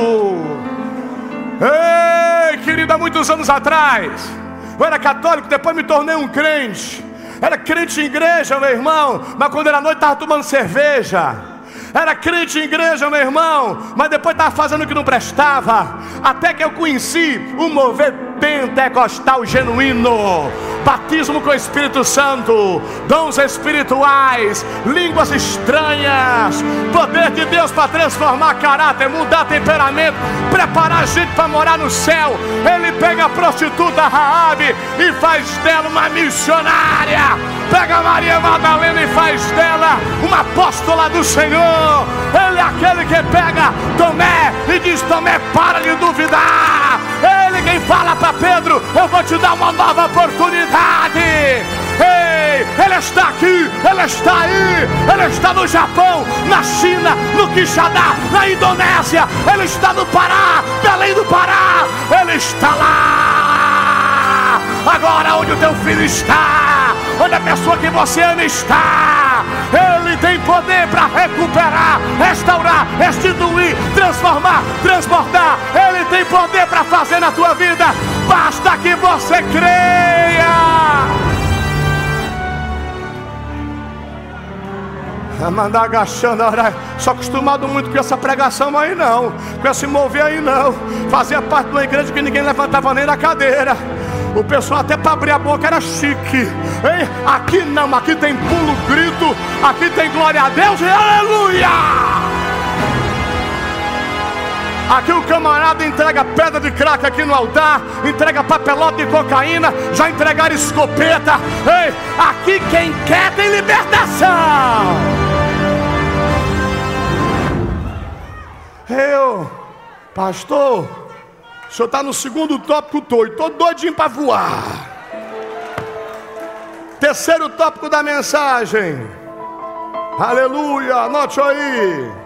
A: Ei, querida, muitos anos atrás, eu era católico, depois me tornei um crente. Era crente em igreja, meu irmão, mas quando era noite estava tomando cerveja. Era crente em igreja, meu irmão, mas depois estava fazendo o que não prestava. Até que eu conheci o mover pentecostal genuíno batismo com o Espírito Santo, dons espirituais, línguas estranhas, poder de Deus para transformar caráter, mudar temperamento, preparar a gente para morar no céu. Ele pega a prostituta Raabe e faz dela uma missionária. Pega Maria Madalena e faz dela uma apóstola do Senhor. Ele é aquele que pega Tomé e diz: Tomé, para de duvidar. Quem fala para Pedro: Eu vou te dar uma nova oportunidade. Ei, ele está aqui, ele está aí, ele está no Japão, na China, no Quixadá, na Indonésia, ele está no Pará, Belém do Pará, ele está lá. Agora, onde o teu filho está, onde a pessoa que você ama está, ele tem poder para recuperar, restaurar, restituir, transformar, transbordar. Ele tem poder para fazer na tua vida. Basta que você creia. Mandar agachando, só acostumado muito com essa pregação aí não, com esse mover aí não. Fazia parte de uma igreja que ninguém levantava nem na cadeira. O pessoal até para abrir a boca era chique. Hein? Aqui não, aqui tem pulo, grito, aqui tem glória a Deus e aleluia. Aqui o camarada entrega pedra de crack aqui no altar, entrega papelota de cocaína, já entregaram escopeta. Ei, aqui quem quer tem libertação. Eu, pastor, o senhor está no segundo tópico todo, estou doidinho para voar. Terceiro tópico da mensagem. Aleluia, anote aí.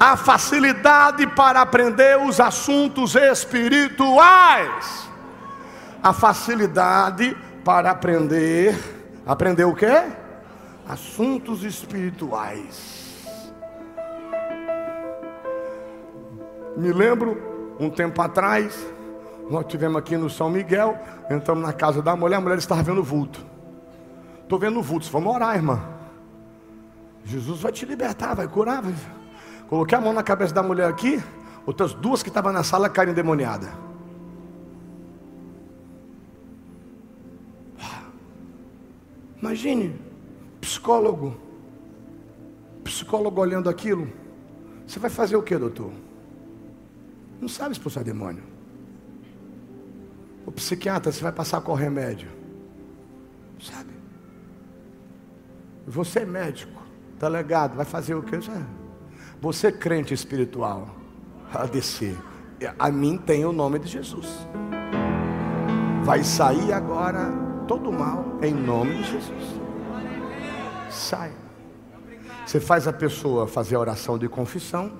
A: A facilidade para aprender os assuntos espirituais. A facilidade para aprender, aprender o quê? Assuntos espirituais. Me lembro um tempo atrás, nós tivemos aqui no São Miguel, entramos na casa da mulher, a mulher estava vendo vulto. Estou vendo vulto, vamos orar, irmã. Jesus vai te libertar, vai curar. Vai... Coloquei a mão na cabeça da mulher aqui, outras duas que estavam na sala caíram endemoniadas. Imagine, psicólogo, psicólogo olhando aquilo. Você vai fazer o que, doutor? Não sabe expulsar demônio. O psiquiatra, você vai passar qual remédio? Sabe? Você é médico, delegado, vai fazer o que? Você é crente espiritual, a descer. A mim tem o nome de Jesus. Vai sair agora todo mal em nome de Jesus. Sai. Você faz a pessoa fazer a oração de confissão,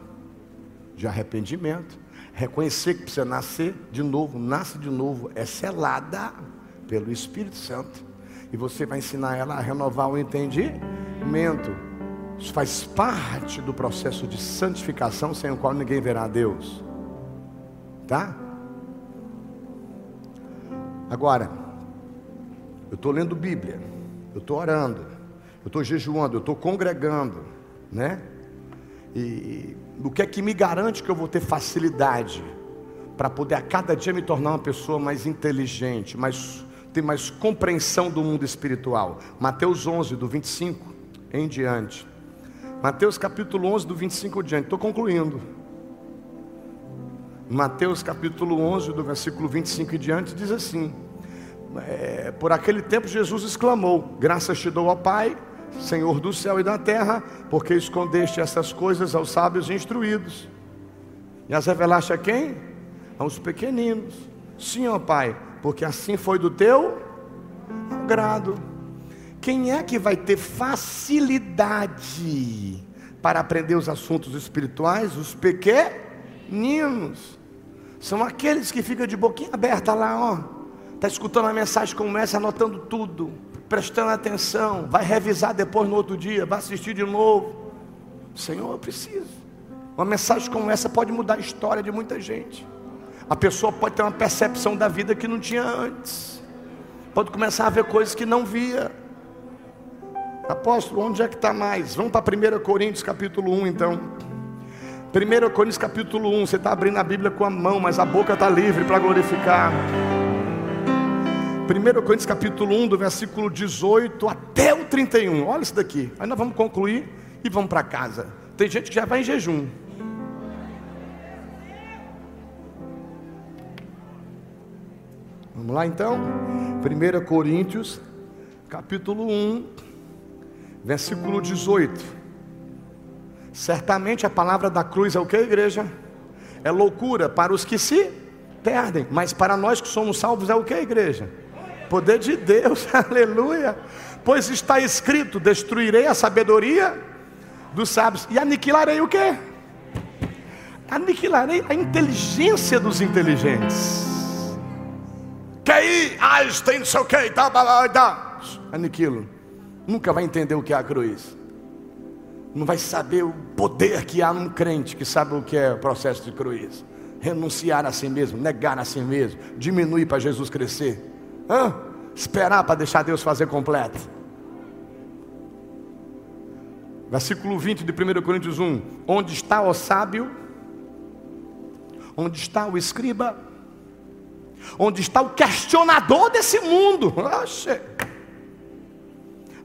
A: de arrependimento reconhecer que precisa nascer de novo, nasce de novo, é selada pelo Espírito Santo. E você vai ensinar ela a renovar o entendimento. Isso faz parte do processo de santificação sem o qual ninguém verá a Deus. Tá? Agora, eu estou lendo Bíblia, eu estou orando, eu estou jejuando, eu estou congregando, né? E o que é que me garante que eu vou ter facilidade para poder a cada dia me tornar uma pessoa mais inteligente, mais ter mais compreensão do mundo espiritual? Mateus 11 do 25 em diante. Mateus capítulo 11 do 25 em diante. Estou concluindo. Mateus capítulo 11 do versículo 25 em diante diz assim: é, por aquele tempo Jesus exclamou: Graças te dou, ao Pai, Senhor do céu e da terra, porque escondeste essas coisas aos sábios e instruídos, e as revelaste a quem? Aos pequeninos. Sim, ó Pai, porque assim foi do teu agrado. Quem é que vai ter facilidade para aprender os assuntos espirituais? Os pequeninos. São aqueles que ficam de boquinha aberta lá, ó. Está escutando a mensagem como essa, anotando tudo, prestando atenção, vai revisar depois no outro dia, vai assistir de novo. Senhor, eu preciso. Uma mensagem como essa pode mudar a história de muita gente. A pessoa pode ter uma percepção da vida que não tinha antes. Pode começar a ver coisas que não via. Apóstolo, onde é que está mais? Vamos para 1 Coríntios capítulo 1 então. 1 Coríntios capítulo 1, você está abrindo a Bíblia com a mão, mas a boca está livre para glorificar. 1 Coríntios capítulo 1, do versículo 18 até o 31. Olha isso daqui. Aí nós vamos concluir e vamos para casa. Tem gente que já vai em jejum. Vamos lá então? 1 Coríntios, capítulo 1, versículo 18. Certamente a palavra da cruz é o que, igreja? É loucura para os que se perdem, mas para nós que somos salvos é o que, igreja? Poder de Deus, aleluia. Pois está escrito: destruirei a sabedoria dos sábios e aniquilarei o que? Aniquilarei a inteligência dos inteligentes. QI, Einstein, não sei o que. Aniquilo. Nunca vai entender o que é a cruz. Não vai saber o poder que há num crente que sabe o que é o processo de cruz. Renunciar a si mesmo, negar a si mesmo, diminuir para Jesus crescer. Hã? Esperar para deixar Deus fazer completo. Versículo 20 de 1 Coríntios 1: Onde está o sábio? Onde está o escriba? onde está o questionador desse mundo. Oxe.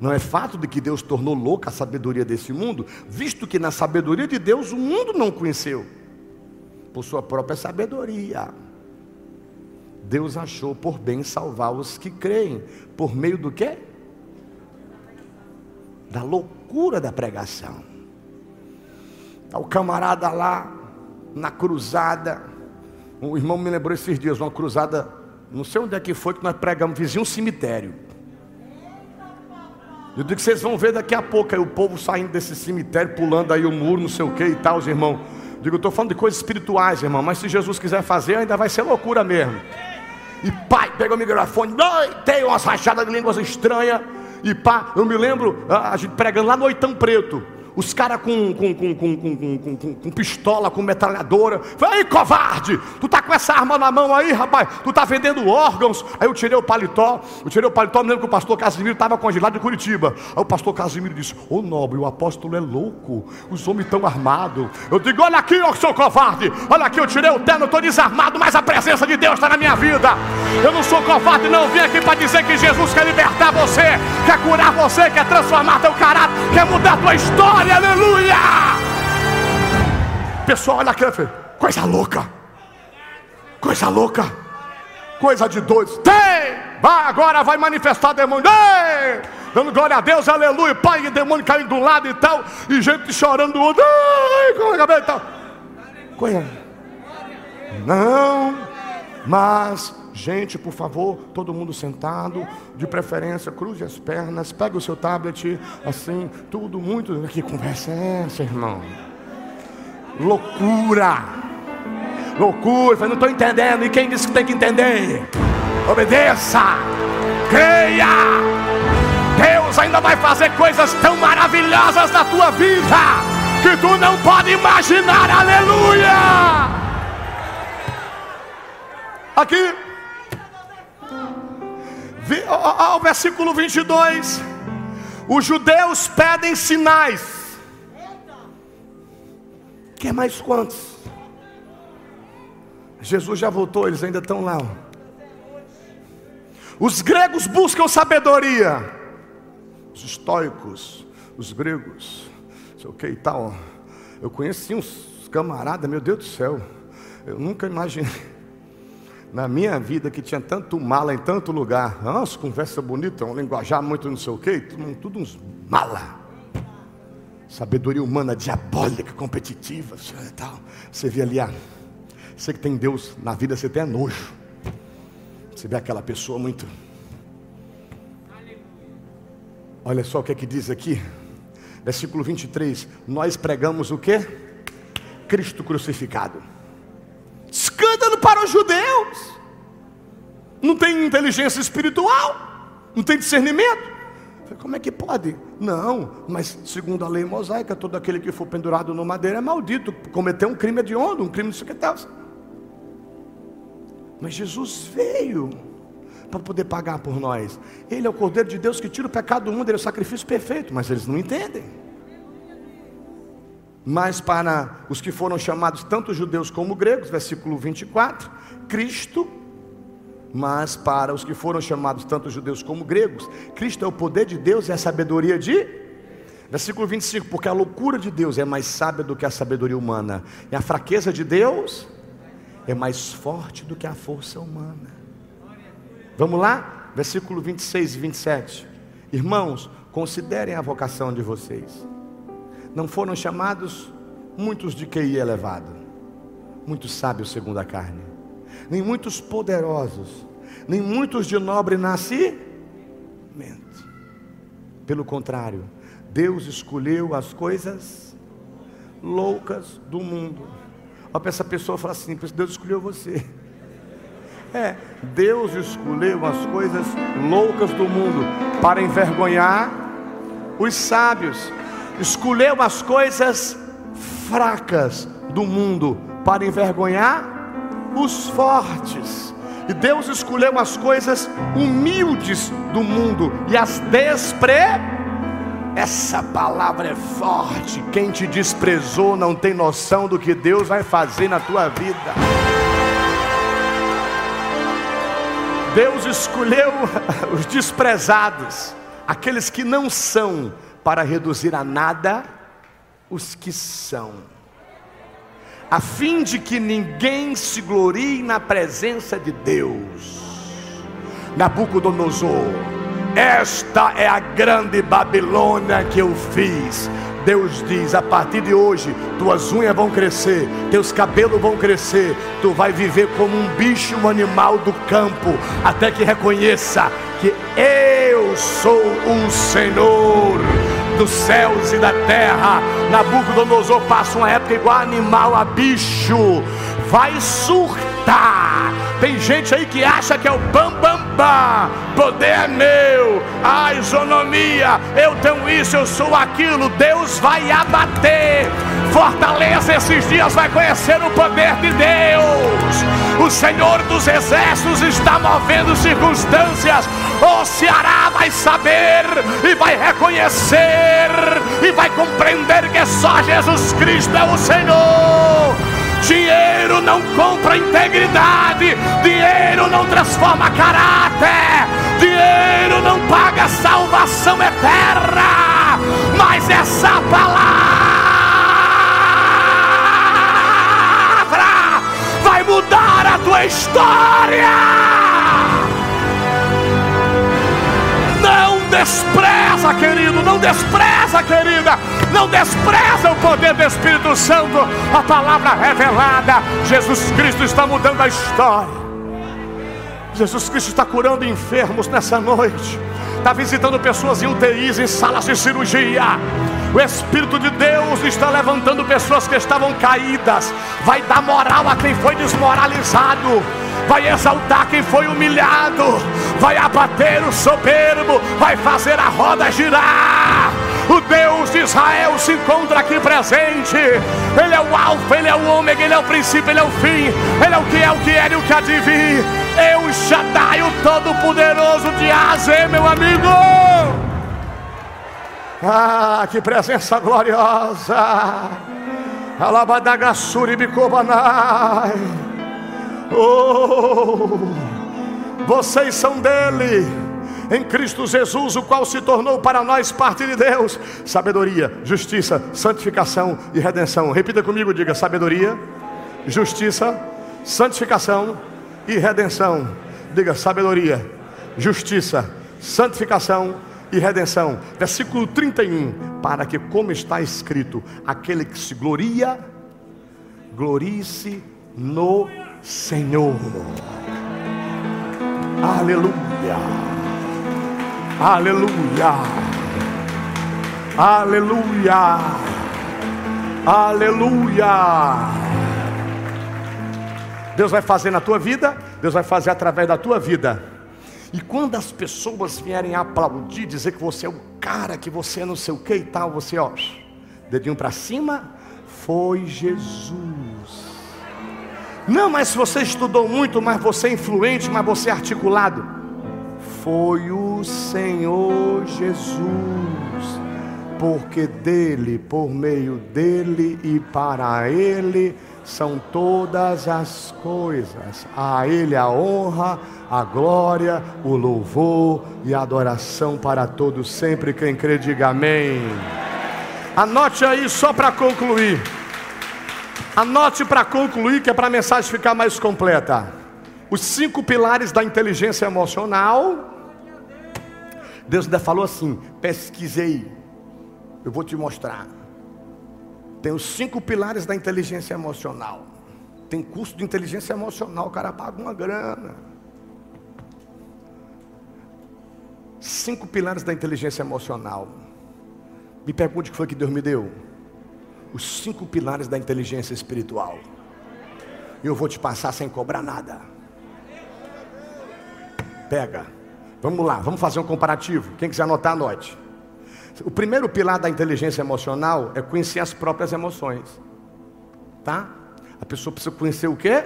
A: Não é fato de que Deus tornou louca a sabedoria desse mundo, visto que na sabedoria de Deus o mundo não conheceu, por sua própria sabedoria. Deus achou por bem salvar os que creem, por meio do quê? Da loucura da pregação. Está o camarada lá na cruzada, um irmão me lembrou esses dias, uma cruzada, não sei onde é que foi, que nós pregamos, vizinho um cemitério. Eu digo que vocês vão ver daqui a pouco aí o povo saindo desse cemitério, pulando aí o muro, não sei o que e tal, os irmãos. Digo, eu estou falando de coisas espirituais, irmão, mas se Jesus quiser fazer, ainda vai ser loucura mesmo. E pai, pega o microfone, tem umas rachadas de línguas estranhas. E pá, eu me lembro, a gente pregando lá no Oitão Preto. Os caras com, com, com, com, com, pistola, com metralhadora. Falei, aí, covarde, tu tá com essa arma na mão aí, rapaz? Tu tá vendendo órgãos. Aí eu tirei o paletó, eu tirei o paletó, me lembro que o pastor Casimiro estava congelado de Curitiba. Aí o pastor Casimiro disse: Ô nobre, o apóstolo é louco, os homens estão armados. Eu digo: Olha aqui, ó, seu covarde, olha aqui, eu tirei o terno, estou desarmado, mas a presença de Deus está na minha vida. Eu não sou covarde, não vim aqui para dizer que Jesus quer libertar você, quer curar você, quer transformar teu caráter, quer mudar tua história glória, aleluia. Pessoal, olha aqui, coisa louca, coisa louca, coisa de doidos. Tem, vai agora, vai manifestar demônio. Ei! Dando glória a Deus, aleluia. Pai, e demônio caindo um lado e tal, e gente chorando do outro. Ai, como? Coisa. Não, mas Gente, por favor, todo mundo sentado, de preferência, cruze as pernas, pegue o seu tablet, assim, tudo muito. Que conversa é essa, irmão? Loucura! Loucura, eu não estou entendendo. E quem disse que tem que entender? Obedeça! Creia! Deus ainda vai fazer coisas tão maravilhosas na tua vida que tu não pode imaginar. Aleluia! Aqui ao versículo 22. Os judeus pedem sinais. Quer mais quantos? Jesus já voltou, eles ainda estão lá. Os gregos buscam sabedoria. Os estoicos, os gregos, sei o que e tal. Eu conheci uns camaradas, meu Deus do céu. Eu nunca imaginei. Na minha vida que tinha tanto mala em tanto lugar. Nossa, conversa bonita, um linguajar muito não sei o quê, tudo, tudo uns mala. Sabedoria humana diabólica, competitiva, tal. Você vê ali, ah, você que tem Deus na vida, você tem nojo. Você vê aquela pessoa muito. Olha só o que é que diz aqui. Versículo 23. Nós pregamos o que? Cristo crucificado. Escândalo para os judeus. Não tem inteligência espiritual. Não tem discernimento. Como é que pode? Não, mas segundo a lei mosaica, todo aquele que for pendurado no madeira é maldito, cometeu um crime hediondo, um crime de secretário. Mas Jesus veio para poder pagar por nós. Ele é o Cordeiro de Deus que tira o pecado do mundo, ele é o sacrifício perfeito, mas eles não entendem. Mas para os que foram chamados tanto judeus como gregos, versículo 24, Cristo, mas para os que foram chamados tanto judeus como gregos, Cristo é o poder de Deus e a sabedoria de Versículo 25, porque a loucura de Deus é mais sábia do que a sabedoria humana, e a fraqueza de Deus é mais forte do que a força humana. Vamos lá? Versículo 26 e 27. Irmãos, considerem a vocação de vocês. Não foram chamados muitos de QI elevado, muitos sábios segundo a carne, nem muitos poderosos, nem muitos de nobre nascimento. Pelo contrário, Deus escolheu as coisas loucas do mundo. Olha para essa pessoa fala assim: Deus escolheu você. É, Deus escolheu as coisas loucas do mundo para envergonhar os sábios. Escolheu as coisas fracas do mundo para envergonhar os fortes. E Deus escolheu as coisas humildes do mundo e as despre. Essa palavra é forte. Quem te desprezou não tem noção do que Deus vai fazer na tua vida. Deus escolheu os desprezados, aqueles que não são, para reduzir a nada os que são, a fim de que ninguém se glorie na presença de Deus. Nabucodonosor, esta é a grande Babilônia que eu fiz Deus diz: a partir de hoje, tuas unhas vão crescer, teus cabelos vão crescer, tu vai viver como um bicho, um animal do campo, até que reconheça que eu sou o Senhor dos céus e da terra. Nabucodonosor passa uma época igual animal a bicho, vai surtar. Tem gente aí que acha que é o bam bam bam, poder é meu, a isonomia, eu tenho isso, eu sou aquilo. Deus vai abater. Fortaleza esses dias vai conhecer o poder de Deus. O Senhor dos exércitos está movendo circunstâncias. O Ceará vai saber e vai reconhecer e vai compreender que só Jesus Cristo é o Senhor. Dinheiro não compra integridade, dinheiro não transforma caráter, dinheiro não paga salvação eterna, mas essa palavra vai mudar a tua história. Despreza, querido, não despreza, querida, não despreza o poder do Espírito Santo, a palavra revelada. Jesus Cristo está mudando a história. Jesus Cristo está curando enfermos nessa noite, está visitando pessoas em UTIs, em salas de cirurgia. O Espírito de Deus está levantando pessoas que estavam caídas, vai dar moral a quem foi desmoralizado vai exaltar quem foi humilhado, vai abater o soberbo, vai fazer a roda girar. O Deus de Israel se encontra aqui presente. Ele é o Alfa, Ele é o Ômega, Ele é o princípio, Ele é o fim. Ele é o que é, o que era e o que há de vir. Eu, Shaddai, o Todo-Poderoso de Azê, meu amigo. Ah, que presença gloriosa. Alabadagassuri bicobanai. Oh, vocês são dele, em Cristo Jesus, o qual se tornou para nós parte de Deus, sabedoria, justiça, santificação e redenção. Repita comigo, diga: sabedoria, justiça, santificação e redenção. Diga sabedoria, justiça, santificação e redenção. Versículo 31. Para que, como está escrito, aquele que se gloria, glorie-se no Senhor. Aleluia. Aleluia. Aleluia. Aleluia. Deus vai fazer na tua vida, Deus vai fazer através da tua vida. E quando as pessoas vierem aplaudir, dizer que você é o cara, que você é não sei o que e tal, você ó, dedinho para cima, foi Jesus. Não, mas você estudou muito, mas você é influente, mas você é articulado. Foi o Senhor Jesus, porque dele, por meio dele e para ele são todas as coisas. A ele a honra, a glória, o louvor e a adoração para todos sempre. Quem crê, diga amém. Anote aí só para concluir. Anote para concluir, que é para a mensagem ficar mais completa. Os cinco pilares da inteligência emocional. Deus ainda falou assim: pesquisei, eu vou te mostrar. Tem os cinco pilares da inteligência emocional. Tem curso de inteligência emocional, o cara paga uma grana. Cinco pilares da inteligência emocional. Me pergunte o que foi que Deus me deu os cinco pilares da inteligência espiritual. Eu vou te passar sem cobrar nada. Pega. Vamos lá, vamos fazer um comparativo. Quem quiser anotar, anote. O primeiro pilar da inteligência emocional é conhecer as próprias emoções. Tá? A pessoa precisa conhecer o quê?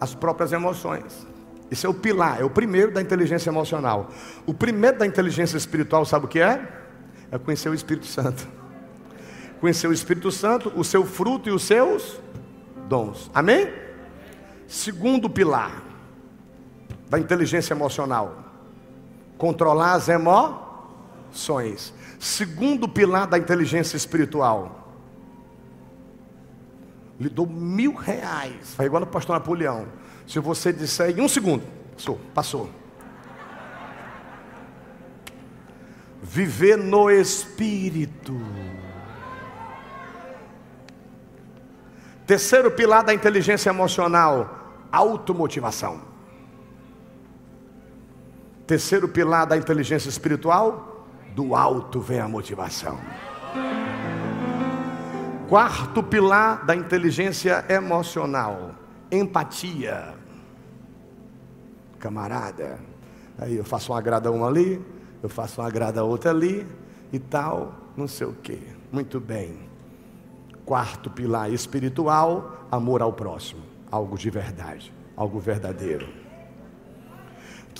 A: As próprias emoções. Esse é o pilar, é o primeiro da inteligência emocional. O primeiro da inteligência espiritual, sabe o que é? É conhecer o Espírito Santo conhecer o Espírito Santo, o seu fruto e os seus dons. Amém? Segundo pilar da inteligência emocional: controlar as emoções. Segundo pilar da inteligência espiritual: lhe dou mil reais. Vai igual no pastor Napoleão. Se você disser em um segundo, passou, passou. Viver no Espírito. Terceiro pilar da inteligência emocional, automotivação. Terceiro pilar da inteligência espiritual, do alto vem a motivação. Quarto pilar da inteligência emocional, empatia. Camarada, aí eu faço um agrada um ali, eu faço um agrada outra ali e tal, não sei o que. Muito bem. Quarto pilar espiritual, amor ao próximo, algo de verdade, algo verdadeiro.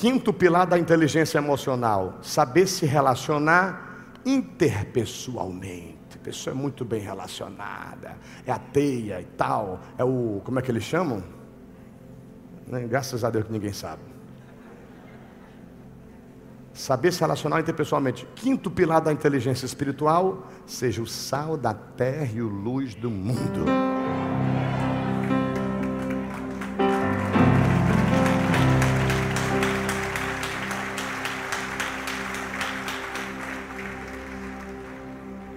A: Quinto pilar da inteligência emocional, saber se relacionar interpessoalmente. A pessoa é muito bem relacionada, é a teia e tal, é o, como é que eles chamam? Né, graças a Deus que ninguém sabe. Saber se relacionar interpessoalmente. Quinto pilar da inteligência espiritual, seja o sal da terra e o luz do mundo.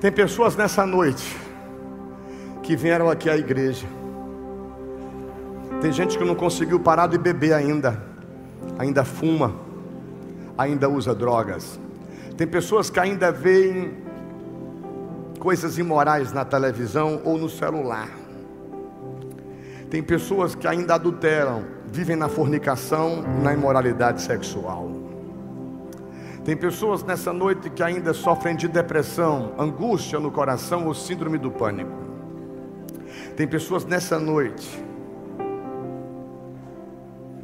A: Tem pessoas nessa noite que vieram aqui à igreja. Tem gente que não conseguiu parar de beber ainda, ainda fuma ainda usa drogas. Tem pessoas que ainda veem coisas imorais na televisão ou no celular. Tem pessoas que ainda adulteram, vivem na fornicação, na imoralidade sexual. Tem pessoas nessa noite que ainda sofrem de depressão, angústia no coração ou síndrome do pânico. Tem pessoas nessa noite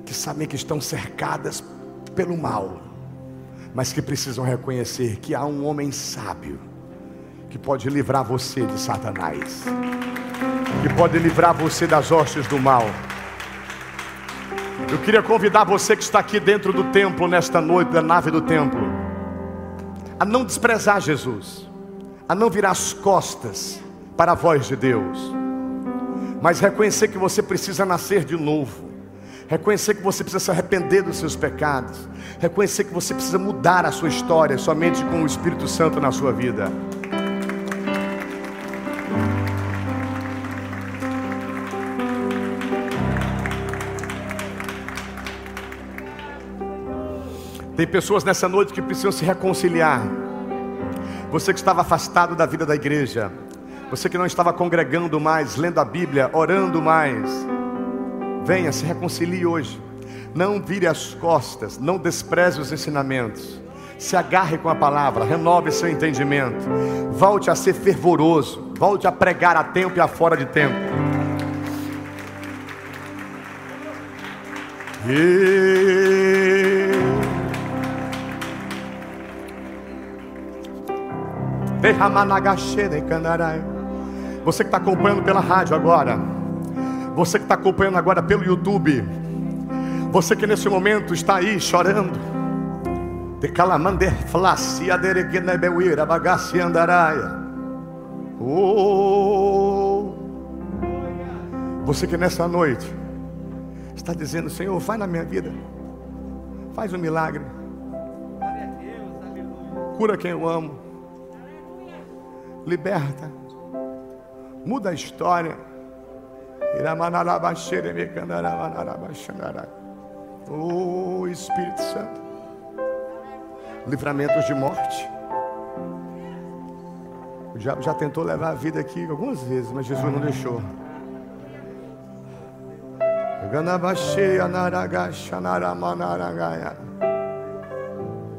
A: que sabem que estão cercadas pelo mal mas que precisam reconhecer que há um homem sábio que pode livrar você de Satanás, que pode livrar você das hostes do mal. Eu queria convidar você que está aqui dentro do templo, nesta noite, da nave do templo, a não desprezar Jesus, a não virar as costas para a voz de Deus, mas reconhecer que você precisa nascer de novo Reconhecer que você precisa se arrepender dos seus pecados. Reconhecer que você precisa mudar a sua história somente com o Espírito Santo na sua vida. Tem pessoas nessa noite que precisam se reconciliar. Você que estava afastado da vida da igreja, você que não estava congregando mais, lendo a Bíblia, orando mais, venha, se reconcilie hoje. Não vire as costas, não despreze os ensinamentos. Se agarre com a palavra, renove seu entendimento. Volte a ser fervoroso, volte a pregar a tempo e a fora de tempo. E... Você que está acompanhando pela rádio agora, você que está acompanhando agora pelo YouTube, você que nesse momento está aí chorando, de andaraia. Oh, você que nessa noite está dizendo, Senhor, faz na minha vida, faz um milagre, cura quem eu amo liberta, muda a história. Oh Espírito Santo, livramentos de morte. O diabo já tentou levar a vida aqui algumas vezes, mas Jesus não deixou.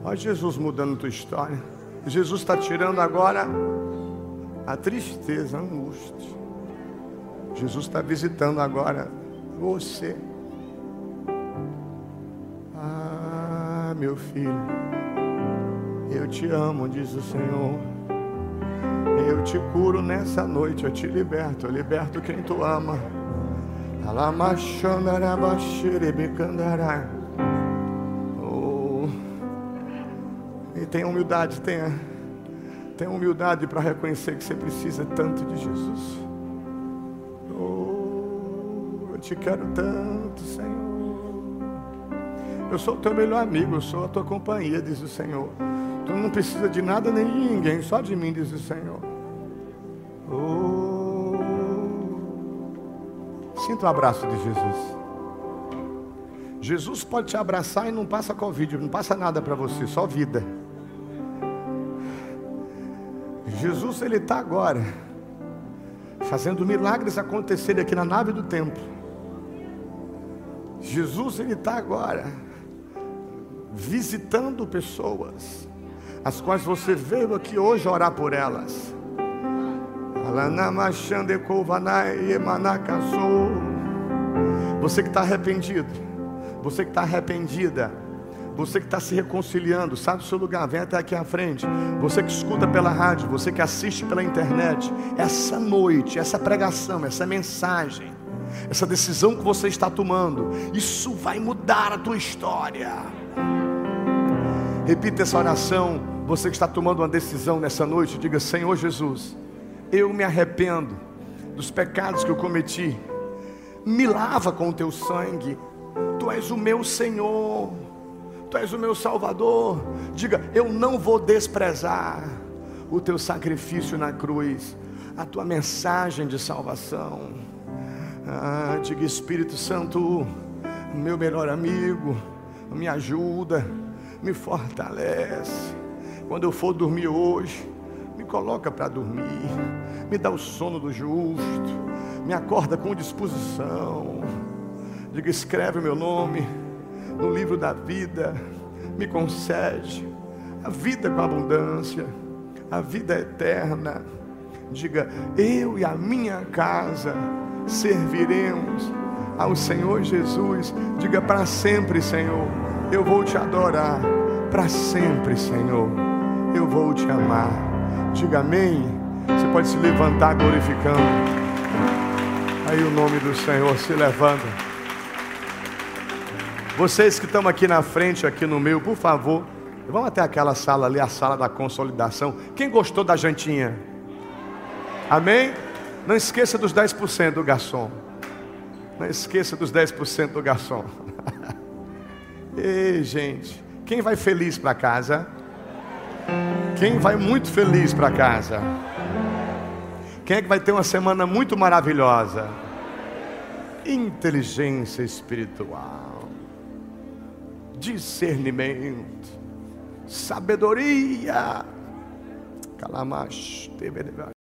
A: Olha Jesus mudando tua história. Jesus está tirando agora a tristeza, a angústia. Jesus está visitando agora você. Ah, meu filho, eu te amo, diz o Senhor. Eu te curo nessa noite, eu te liberto, eu liberto quem tu ama. Oh. E tenha humildade, tenha Tenha humildade para reconhecer que você precisa tanto de Jesus. Oh, eu te quero tanto, Senhor. Eu sou o teu melhor amigo, eu sou a tua companhia, diz o Senhor. Tu não precisa de nada nem de ninguém, só de mim, diz o Senhor. Oh, sinta o abraço de Jesus. Jesus pode te abraçar e não passa Covid, não passa nada para você, só vida. Jesus ele está agora fazendo milagres acontecerem aqui na nave do templo. Jesus ele está agora visitando pessoas, as quais você veio aqui hoje orar por elas. Você que está arrependido, você que está arrependida você que está se reconciliando, sabe do seu lugar, vem até aqui à frente. Você que escuta pela rádio, você que assiste pela internet, essa noite, essa pregação, essa mensagem, essa decisão que você está tomando, isso vai mudar a tua história. Repita essa oração. Você que está tomando uma decisão nessa noite, diga: Senhor Jesus, eu me arrependo dos pecados que eu cometi. Me lava com o teu sangue. Tu és o meu Senhor. Tu és o meu Salvador. Diga, eu não vou desprezar o teu sacrifício na cruz, a tua mensagem de salvação. Ah, diga, Espírito Santo, meu melhor amigo, me ajuda, me fortalece. Quando eu for dormir hoje, me coloca para dormir, me dá o sono do justo, me acorda com disposição. Diga, escreve o meu nome no livro da vida, me concede a vida com abundância, a vida eterna. Diga, eu e a minha casa serviremos ao Senhor Jesus. Diga para sempre, Senhor, eu vou te adorar. Para sempre, Senhor, eu vou te amar. Diga amém. Você pode se levantar glorificando. Aí o nome do Senhor se levanta. Vocês que estão aqui na frente, aqui no meio, por favor, vamos até aquela sala ali, a sala da consolidação. Quem gostou da jantinha? Amém? Não esqueça dos 10% do garçom. Não esqueça dos 10% do garçom. Ei, gente, quem vai feliz para casa? Quem vai muito feliz para casa? Quem é que vai ter uma semana muito maravilhosa? Inteligência espiritual, discernimento, sabedoria. Calamash,